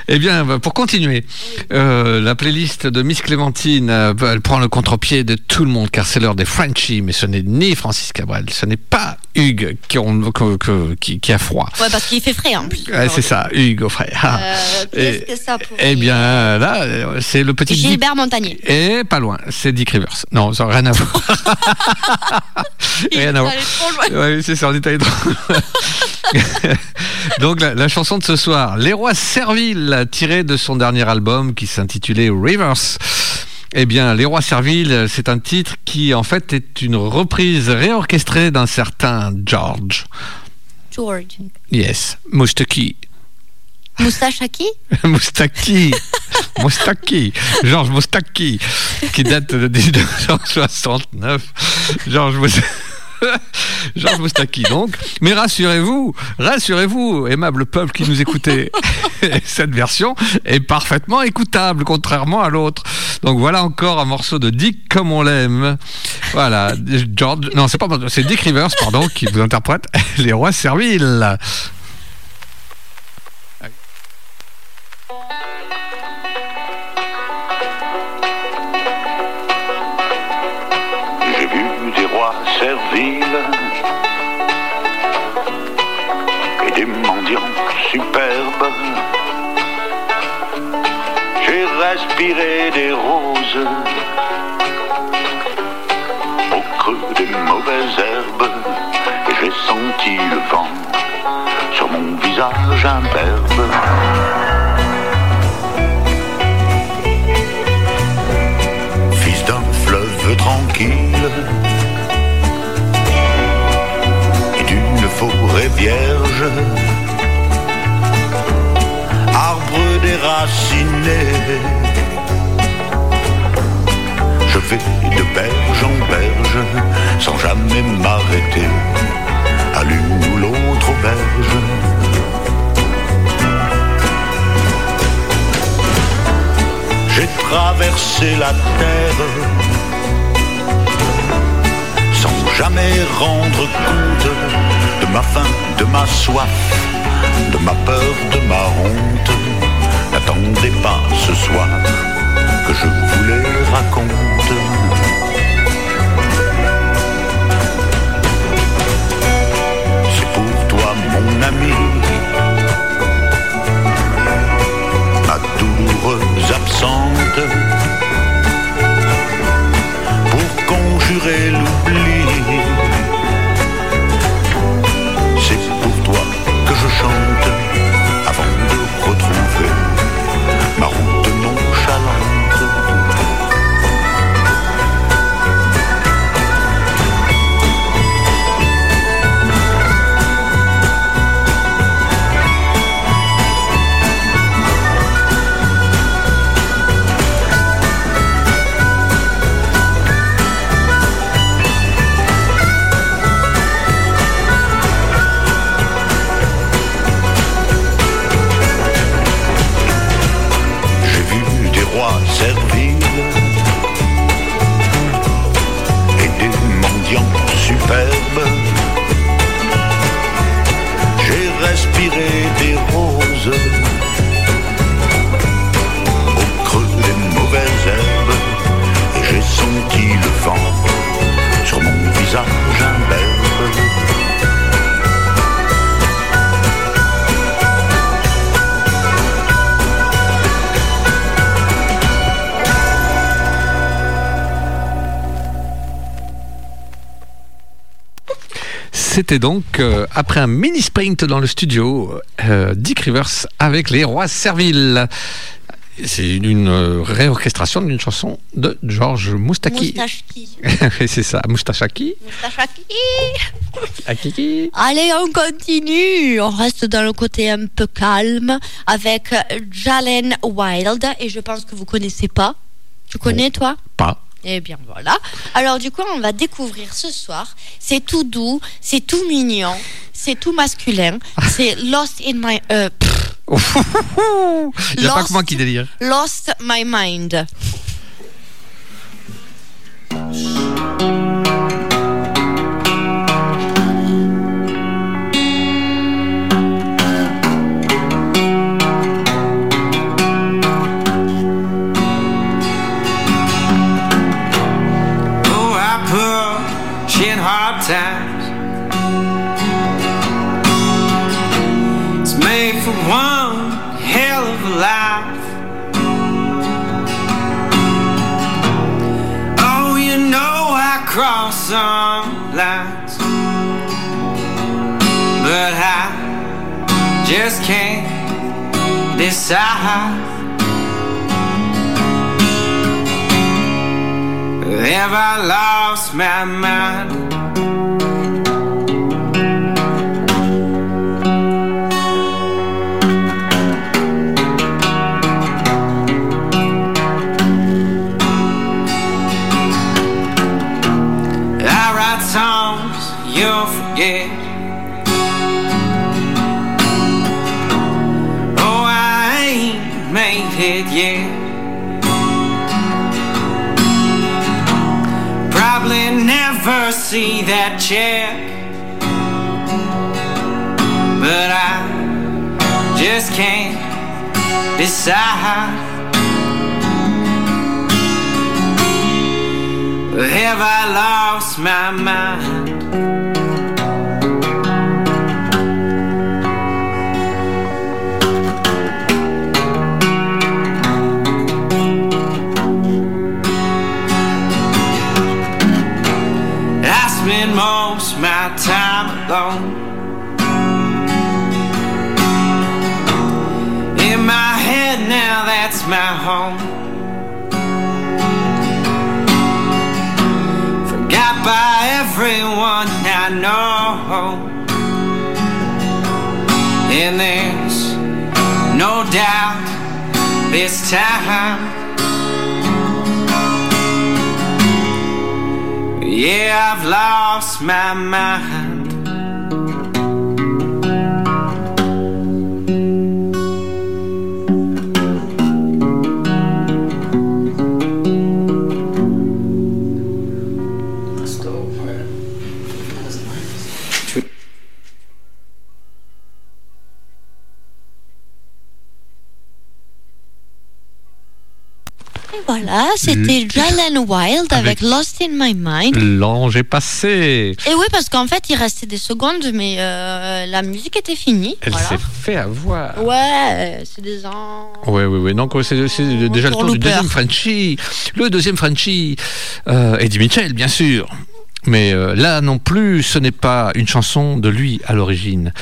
Eh bien, bah, pour continuer, euh, la playlist de Miss Clémentine, euh, elle prend le contre-pied de tout le monde, car c'est l'heure des Frenchies, mais ce n'est ni Francis Cabrel, ce n'est pas Hugues qui, ont- que- que- qui- qui a froid. Ouais, parce qu'il fait frais en plus. Ouais, c'est ça, Hugues au frais. Ah. Euh, Et- Qu'est-ce que ça pourrait Eh bien, là, euh, c'est le petit Gilbert Montagnier. Et pas loin, c'est Dick Rivers. Non, ça n'a rien à voir. rien à voir. Ouais, c'est ça, on est. Donc, la, la chanson de ce soir, Les Rois Serviles, tirée de son dernier album qui s'intitulait Rivers. Eh bien, Les Rois Serviles, c'est un titre qui, en fait, est une reprise réorchestrée d'un certain George. George. Yes, Moustaki. Qui Moustaki. Moustaki. Georges Moustaki, qui date de 1969. Georges Moustaki. Georges Moustaki, donc. Mais rassurez-vous, rassurez-vous, aimable peuple qui nous écoutez, cette version est parfaitement écoutable, contrairement à l'autre. Donc voilà encore un morceau de Dick comme on l'aime. Voilà, George, non, c'est pas, c'est Dick Rivers, pardon, qui vous interprète Les Rois Serviles. Serviles et des mendiants superbes. J'ai respiré des roses au creux des mauvaises herbes et j'ai senti le vent sur mon visage imberbe. fils d'un fleuve tranquille vierge, arbre déraciné. Je vais de berge en berge sans jamais m'arrêter à l'une ou l'autre auberge. J'ai traversé la terre sans jamais rendre compte ma faim, de ma soif, de ma peur, de ma honte. N'attendez pas ce soir que je vous les raconte. C'est pour toi, mon ami, ma douloureuse absente pour conjurer l'oubli. Que je C'était donc, euh, après un mini sprint dans le studio, euh, Dick Rivers avec les Rois Serviles. C'est une, une, euh, réorchestration d'une chanson de Georges Moustaki. Oui, c'est ça, Moustachaki. Akiki. Allez, on continue. On reste dans le côté un peu calme avec Jalen Wild. Et je pense que vous connaissez pas. Tu connais, toi? Pas. Eh bien voilà. Alors du coup, on va découvrir ce soir. C'est tout doux, c'est tout mignon, c'est tout masculin. C'est Lost in my euh, Il n'y a pas que moi qui délire. Lost my mind. Cross some lines, but I just can't decide. Have I lost my mind? You'll. Oh, I ain't made it yet. Probably never see that check. But I just can't decide. Have I lost my mind? My time alone. In my head now, that's my home. Forgot by everyone I know. And there's no doubt this time. Yeah, I've lost my mind. Voilà, c'était Jalen Wild avec, Lost in My Mind. L'ange est passé. Et oui, parce qu'en fait, il restait des secondes, mais euh, la musique était finie. Elle voilà. s'est fait avoir. Ouais, c'est des ans. Oui, oui, oui. Donc, c'est déjà le tour du deuxième Frenchie. Le deuxième Frenchie, euh, Eddie Mitchell, bien sûr. Mais euh, là non plus, ce n'est pas une chanson de lui à l'origine.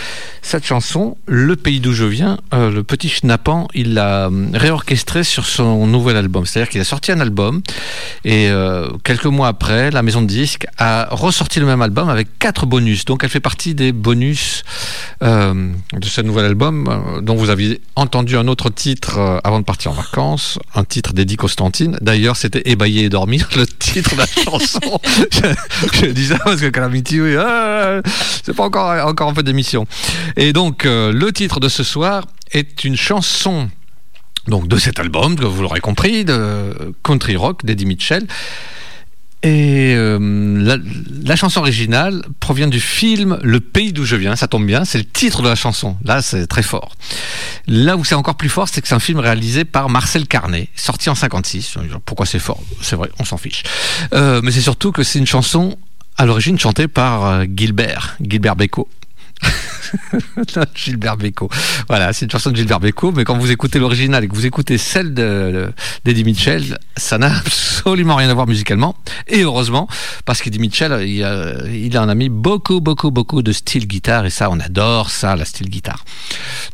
Cette chanson, Le pays d'où je viens, euh, le petit schnappant, il l'a euh, réorchestré sur son nouvel album. C'est-à-dire qu'il a sorti un album et euh, quelques mois après, la maison de disques a ressorti le même album avec quatre bonus. Donc elle fait partie des bonus de ce nouvel album dont vous aviez entendu un autre titre avant de partir en vacances, un titre dédié Constantine. D'ailleurs, c'était Ébailler et dormir, le titre de la chanson. je, dis ça parce que Calamity, oui, ah, c'est pas encore, encore un peu d'émission. Et donc, euh, le titre de ce soir est une chanson donc de cet album, que vous l'aurez compris, de country rock d'Eddie Mitchell. Et euh, la, chanson originale provient du film Le pays d'où je viens. Ça tombe bien, c'est le titre de la chanson. Là, c'est très fort. Là où c'est encore plus fort, c'est que c'est un film réalisé par Marcel Carnet, sorti en 56. Pourquoi c'est fort? C'est vrai, on s'en fiche. Euh, mais c'est surtout que c'est une chanson à l'origine chantée par euh, Gilbert, Gilbert Bécaud. Gilbert Bécaud. Voilà, c'est une chanson de Gilbert Bécaud, mais quand vous écoutez l'original et que vous écoutez celle de- de- d'Eddie Mitchell, ça n'a absolument rien à voir musicalement. Et heureusement, parce qu'Eddie Mitchell, il, a- il en a mis beaucoup, beaucoup, beaucoup de style guitare, et ça, on adore ça, la style guitare.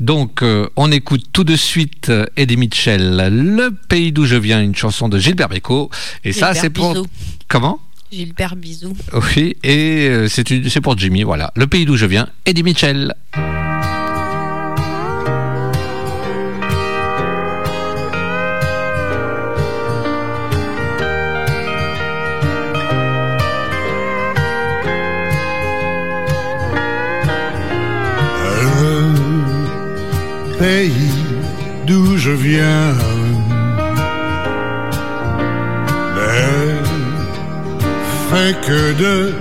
Donc, euh, on écoute tout de suite euh, Eddie Mitchell, Le pays d'où je viens, une chanson de Gilbert Bécaud. Et ça, c'est pour. Comment? Gilbert Bisou. Oui, et euh, c'est pour Jimmy, voilà. Le pays d'où je viens, Eddie Mitchell. Le pays d'où je viens fait que de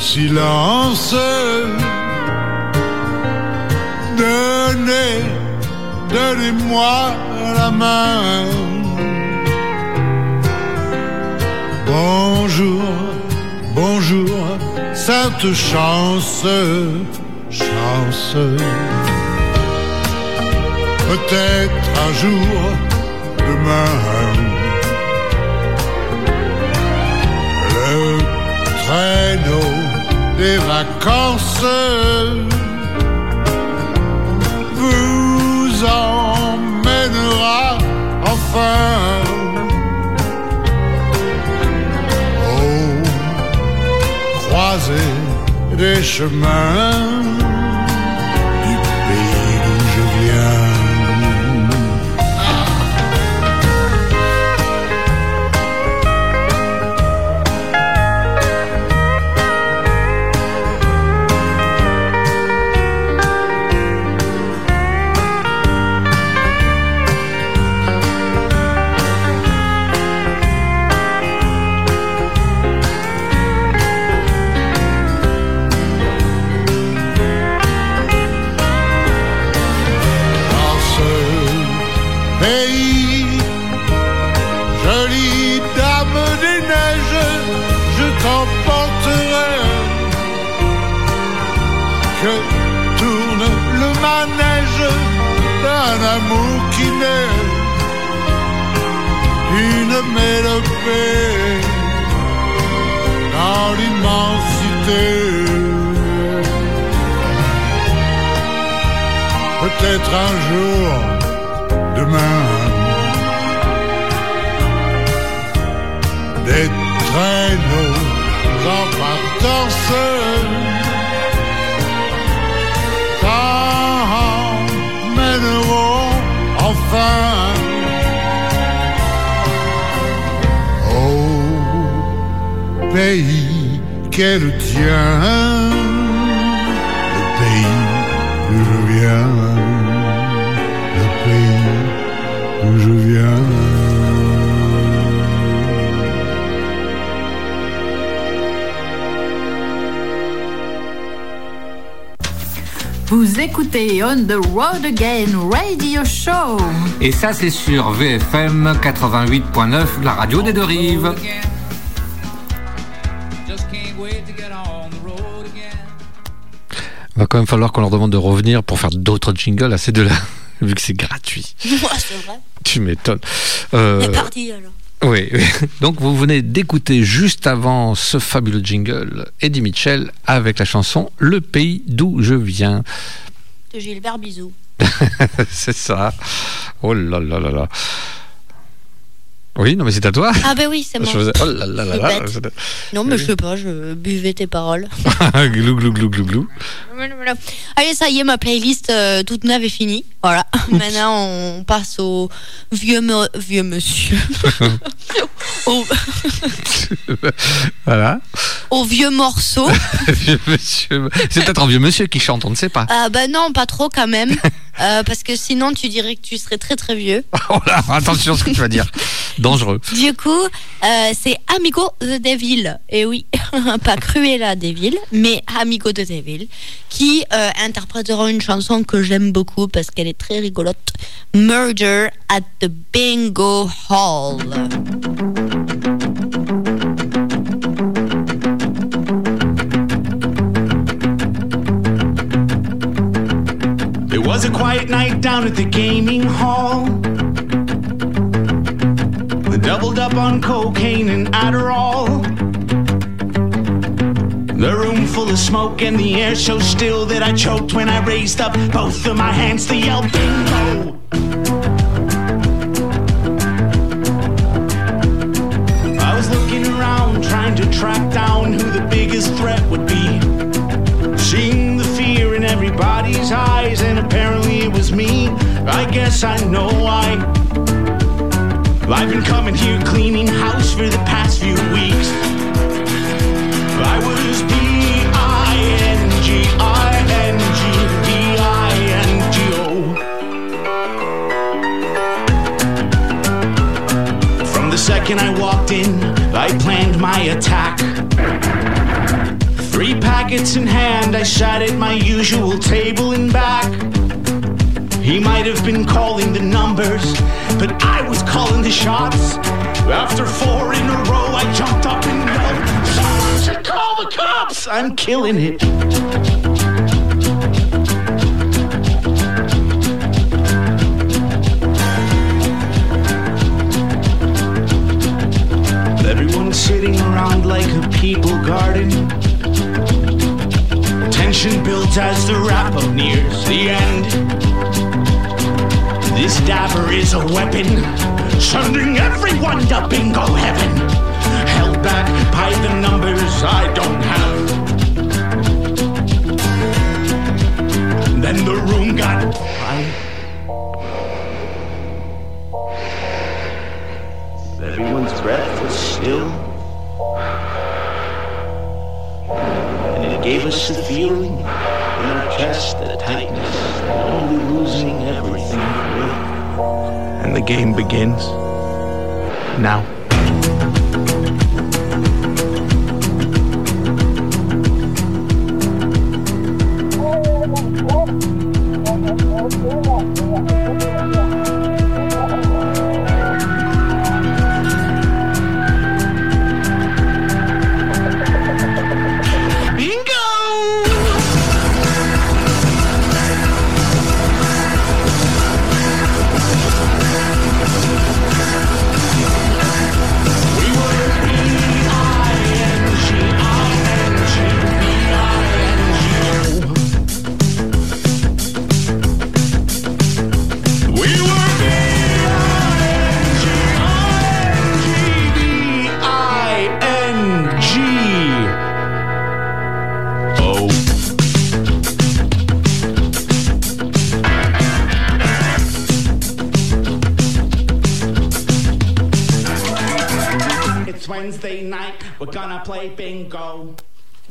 silence. Donnez, donnez-moi la main. Bonjour, bonjour, sainte chance, chance. Peut-être un jour, demain, des vacances. Vous emmènera enfin au croisé des chemins qui naît d'une mélopée dans l'immensité. peut-être un jour, demain, des traîneaux en partance t'emmèneront pays qu'est le tien, le pays d'où je viens, le pays d'où je viens. Vous écoutez On the Road Again Radio Show. Et ça, c'est sur VFM 88.9, la radio des deux rives. Va quand même falloir qu'on leur demande de revenir pour faire d'autres jingles à ces deux-là, vu que c'est gratuit. Moi, c'est vrai. Tu m'étonnes. Euh, C'est parti alors. oui, oui. donc vous venez d'écouter juste avant ce fabuleux jingle Eddie Mitchell avec la chanson Le pays d'où je viens. De Gilbert Bisou. c'est ça. Oh là là là là. Oui, non mais c'est à toi. Ah ben oui, c'est moi. Je faisais- Oh là là là là. Non, mais je sais pas, je buvais tes paroles. glou glou glou glou glou. Allez, ça y est, ma playlist euh, toute neuve est finie. Voilà. Maintenant, on passe au vieux, me- vieux monsieur. au, voilà. au vieux morceau. Monsieur. C'est peut-être un vieux monsieur qui chante, on ne sait pas. Ah bah non, pas trop quand même. Euh, parce que sinon, tu dirais que tu serais très très vieux. Oh là, attention ce que tu vas dire. Dangereux. Du coup, euh, c'est Amigo the Devil. Et oui, pas Cruella Devil, mais Amigo the Devil, qui euh, interpréteront une chanson que j'aime beaucoup parce qu'elle est très rigolote. Murder at the Bingo Hall. It was a quiet night down at the gaming hall. Doubled up on cocaine and Adderall. The room full of smoke and the air so still that I choked when I raised up both of my hands to yell bingo. I was looking around trying to track down who the biggest threat would be. Seeing the fear in everybody's eyes, and apparently it was me. I guess I know why. I've been coming here cleaning house for the past few weeks. I walked in, I planned my attack. Three packets in hand, I sat at my usual table and back. He might have been calling the numbers, but I was calling the shots. After four in a row, I jumped up and yelled, Someone should call the cops! I'm killing it. Sitting around like a people garden. Tension builds as the wrap up nears the end. This dabber is a weapon, sending everyone to bingo heaven. Held back by the numbers I don't have. Then the room got quiet. Everyone's breath was still. Gave us the feeling in our chest, the tightness, only losing everything. And the game begins. Now.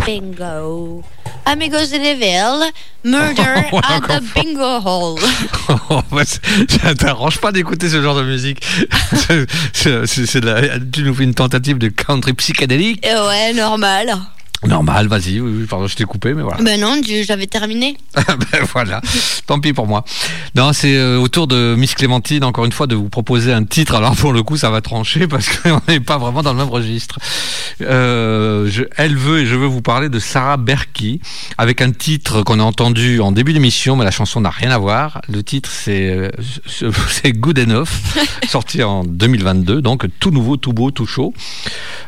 Bingo. Amigos de Deville, Murder Oh, at the Bingo Hall. Oh, bah, ça t'arrange pas d'écouter ce genre de musique. C'est- tu nous fais une tentative de country psychédélique. Et ouais, normal. Normal, vas-y. Oui, oui, pardon, je t'ai coupé, mais voilà. Ben non, j'avais terminé. ben voilà, tant pis pour moi. Non, c'est euh, au tour de Miss Clémentine, encore une fois, de vous proposer un titre. Alors pour le coup, ça va trancher parce qu'on n'est pas vraiment dans le même registre. Euh, je- elle veut et je veux vous parler de Sarah Berkey avec un titre qu'on a entendu en début d'émission, mais la chanson n'a rien à voir. Le titre, c'est euh, Good Enough, sorti en 2022, donc tout nouveau, tout beau, tout chaud.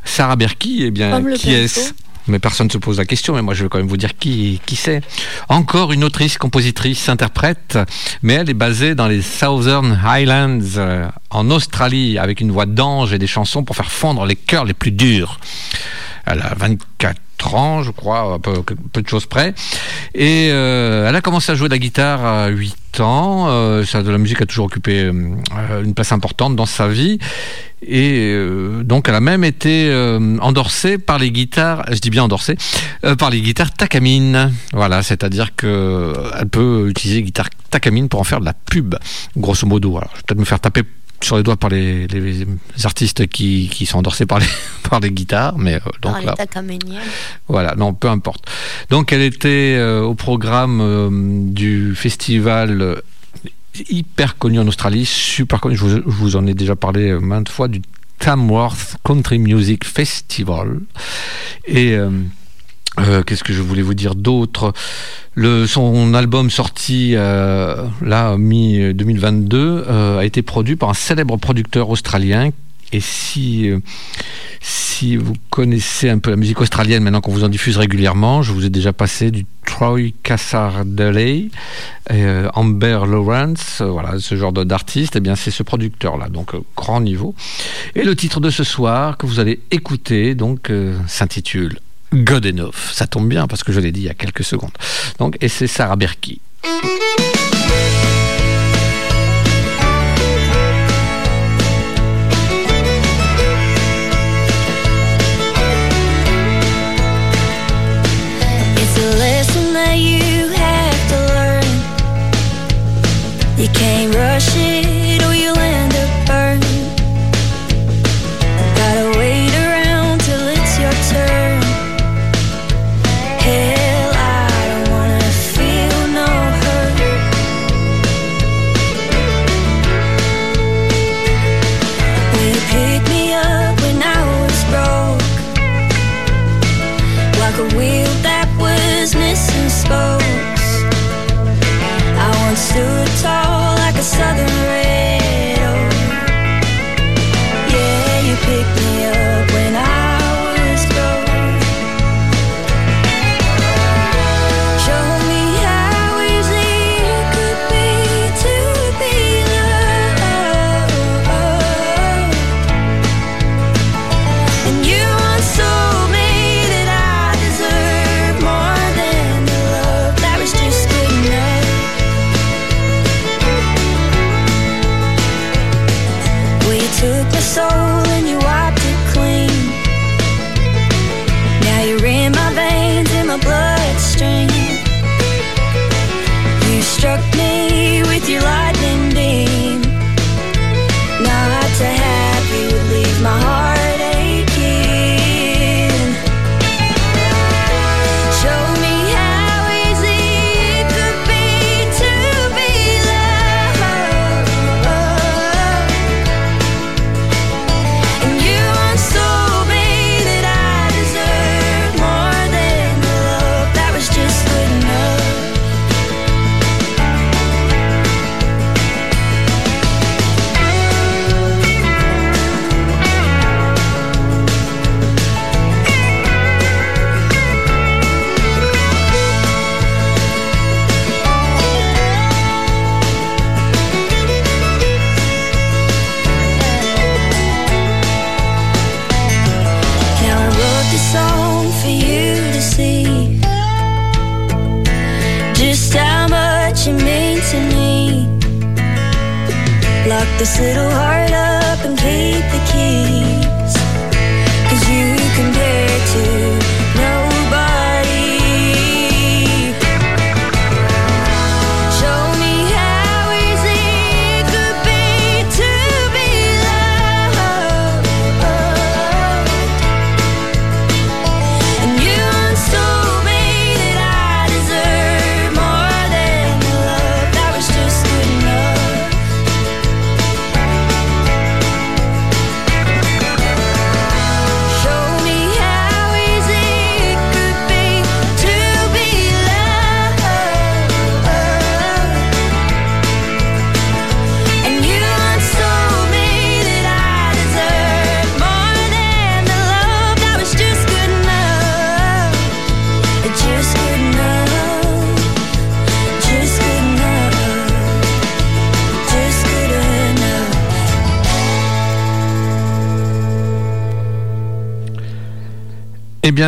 Sarah Berkey, eh bien, Comme qui est-ce. Mais personne ne se pose la question, mais moi je vais quand même vous dire qui, qui c'est. Encore une autrice, compositrice, interprète, mais elle est basée dans les Southern Highlands, euh, en Australie, avec une voix d'ange et des chansons pour faire fondre les cœurs les plus durs. Elle a 24 ans, je crois, peu, peu de choses près. Et euh, elle a commencé à jouer de la guitare à 8 ans. Euh, ça, de la musique a toujours occupé une place importante dans sa vie. Et euh, donc, elle a même été euh, endorsée par les guitares, je dis bien endorsée, euh, par les guitares Takamine. Voilà, c'est-à-dire que elle peut utiliser guitare Takamine pour en faire de la pub, grosso modo. Alors, je vais peut-être me faire taper sur les doigts par les, les artistes qui, qui sont endorsés par les, par les guitares, mais euh, donc Par là, voilà, non, peu importe. Donc elle était euh, au programme euh, du festival hyper connu en Australie, super connu, je vous, en ai déjà parlé maintes fois, du Tamworth Country Music Festival. Et euh, euh, qu'est-ce que je voulais vous dire d'autre? Son album sorti euh, là, mi-2022, euh, a été produit par un célèbre producteur australien. Et si, euh, si vous connaissez un peu la musique australienne, maintenant qu'on vous en diffuse régulièrement, je vous ai déjà passé du Troy Cassar-Delay, euh, Amber Lawrence, euh, voilà, ce genre d'artiste, et bien c'est ce producteur-là, donc euh, grand niveau. Et le titre de ce soir que vous allez écouter, donc s'intitule God Enough. Ça tombe bien parce que je l'ai dit il y a quelques secondes. Donc, et c'est Sarah Berkey.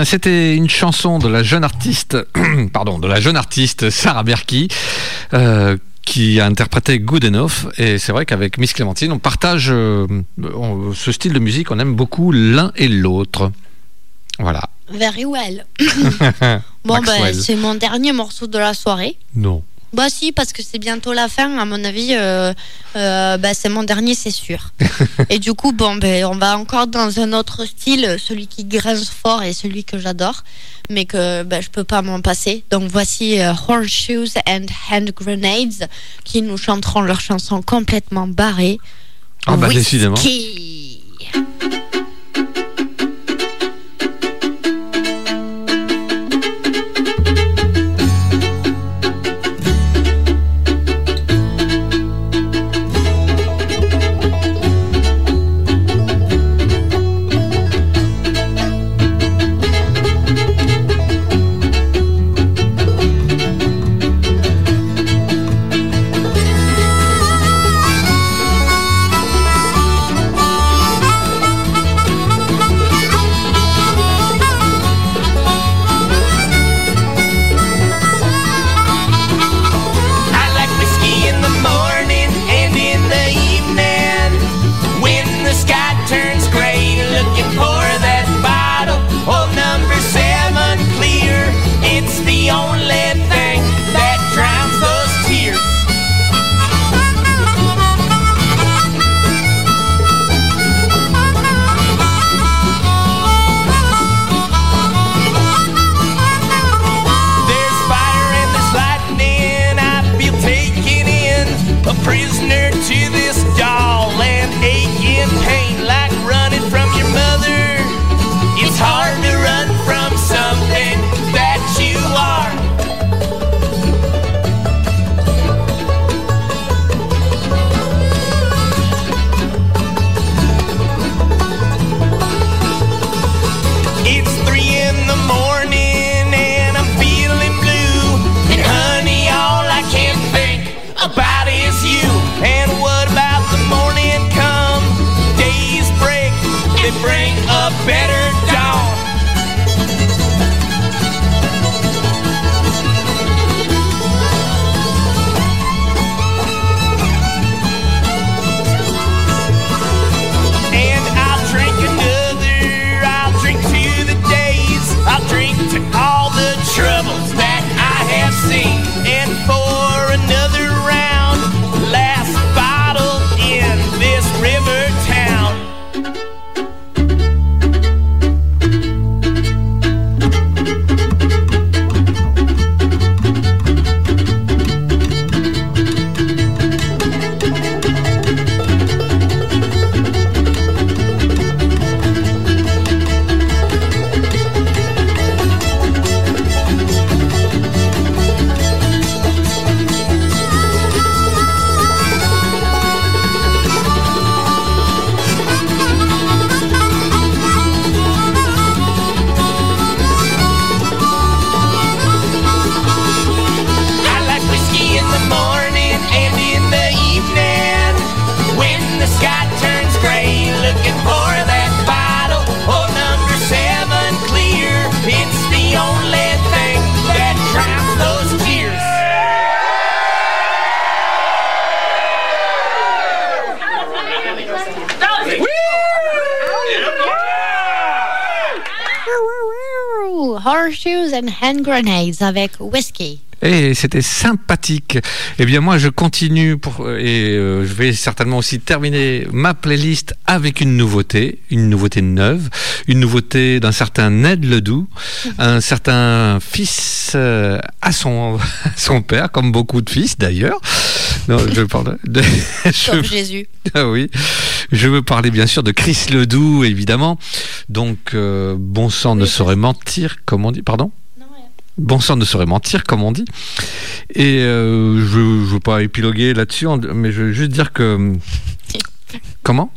c'était une chanson de la jeune artiste, pardon, de la jeune artiste Sarah Berki. Euh, qui a interprété Good Enough. Et c'est vrai qu'avec Miss Clémentine, on partage euh, ce style de musique, on aime beaucoup l'un et l'autre. Voilà. Very well. bon, ben, c'est mon dernier morceau de la soirée. Non. Bah si, parce que c'est bientôt la fin, à mon avis, euh, euh, bah, c'est mon dernier, c'est sûr. et du coup, bon, ben, on va encore dans un autre style, celui qui grince fort et celui que j'adore, mais que ben, je peux pas m'en passer. Donc voici euh, Horseshoes and Hand Grenades, qui nous chanteront leur chanson complètement barrée. Ah bah décidément. Horseshoes and Hand Grenades avec Whiskey. Et c'était sympathique. Eh bien, moi, je continue pour, et euh, je vais certainement aussi terminer ma playlist avec une nouveauté, une nouveauté neuve, une nouveauté d'un certain Ned Ledoux, un certain fils euh, à son, à son père, comme beaucoup de fils d'ailleurs. Non, je parle de. Comme je- Jésus. ah oui, je veux parler bien sûr de Chris Ledoux, évidemment. Donc, euh, bon sang ne saurait mentir, comme on dit. Pardon Bon sang ne saurait mentir, comme on dit. Et euh, je ne veux pas épiloguer là-dessus, mais je veux juste dire que. Comment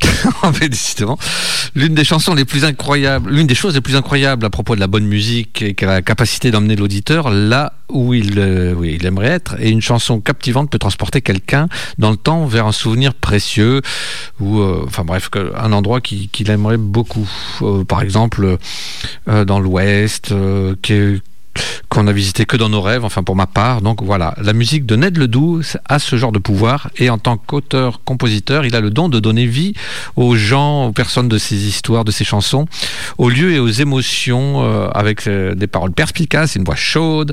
L'une des chansons les plus incroyables, l'une des choses les plus incroyables à propos de la bonne musique et qu'elle a la capacité d'emmener l'auditeur là où il, euh, aimerait être. Et une chanson captivante peut transporter quelqu'un dans le temps vers un souvenir précieux ou, euh, enfin bref, un endroit qui- qu'il aimerait beaucoup. Euh, par exemple, dans l'Ouest, qu'on a visité que dans nos rêves, enfin pour ma part. Donc voilà, la musique de Ned Ledoux a ce genre de pouvoir et en tant qu'auteur-compositeur, il a le don de donner vie aux gens, aux personnes de ses histoires, de ses chansons, aux lieux et aux émotions euh, avec euh, des paroles perspicaces, une voix chaude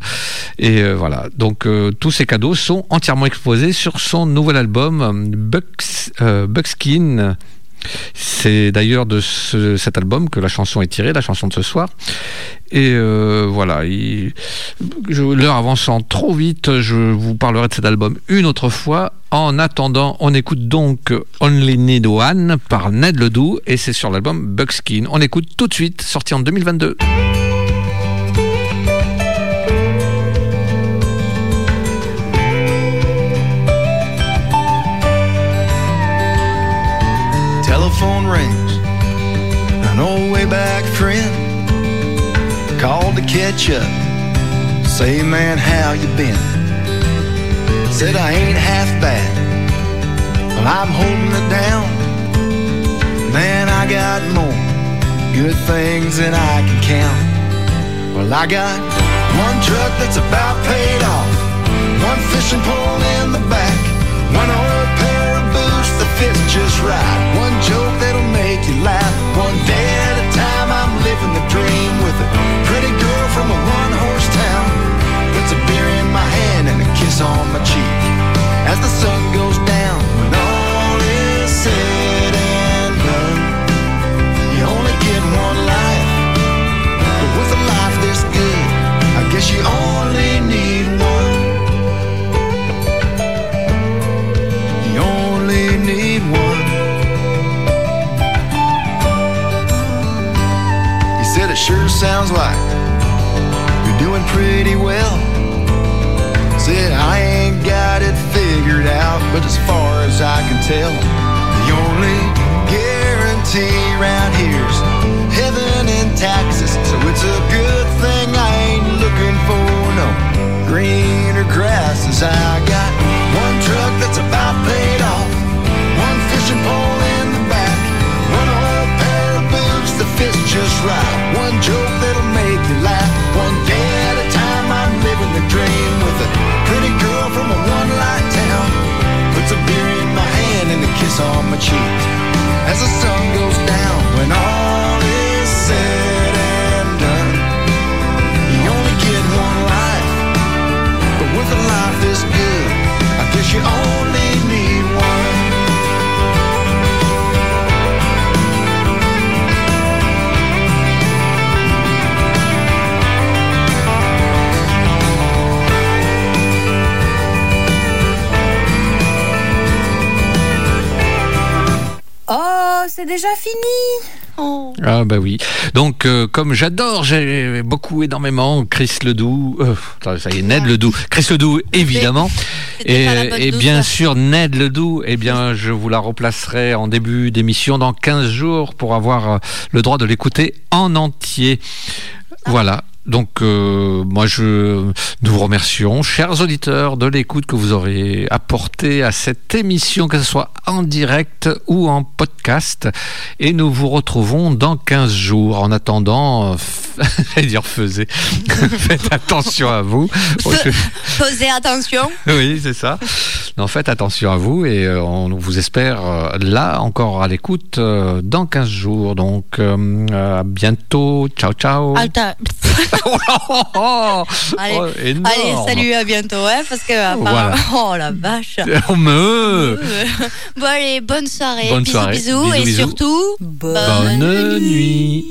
et euh, voilà. Donc tous ces cadeaux sont entièrement exposés sur son nouvel album Bucks, Buckskin. C'est d'ailleurs de ce- cet album que la chanson est tirée, la chanson de ce soir. Et euh, voilà, l'heure avançant trop vite, je vous parlerai de cet album une autre fois. En attendant, on écoute donc Only Need One par Ned Ledoux et c'est sur l'album Buckskin. On écoute tout de suite, sorti en 2022. Catch up. Say, man, how you been? Said I ain't half bad. Well, I'm holding it down. Man, I got more good things than I can count. Well, I got one truck that's about paid off, one fishing pole in the back, on my cheek but as far as I can tell, the only guarantee around here's heaven and taxes. So it's a good thing I ain't looking for no greener grasses. I got cheek as the sun c'est déjà fini. Oh. Ah bah oui. Donc euh, comme j'adore, j'ai beaucoup énormément Chris Ledoux, euh, ça y est, Ned Ledoux, Chris Ledoux évidemment, et, bien sûr Ned Ledoux, eh bien je vous la replacerai en début d'émission dans 15 jours pour avoir euh, le droit de l'écouter en entier. Voilà. Donc euh, moi je nous vous remercions, chers auditeurs, de l'écoute que vous aurez apporté à cette émission, que ce soit en direct ou en podcast. Et nous vous retrouvons dans 15 jours. En attendant, euh, j'allais dire faisait. faites attention à vous. Posez attention. oui, c'est ça. Non, faites attention à vous et euh, on vous espère euh, là encore à l'écoute euh, dans 15 jours. Donc euh, à bientôt. Ciao, ciao. Alta. Oh, allez, oh, énorme. allez, salut, à bientôt, ouais, parce que apparemment- Voilà. oh la vache. Oh, me. Bon allez, bonne soirée, Bonne bisous, soirée. bisous, Bisous, et bisous. surtout Bonne nuit.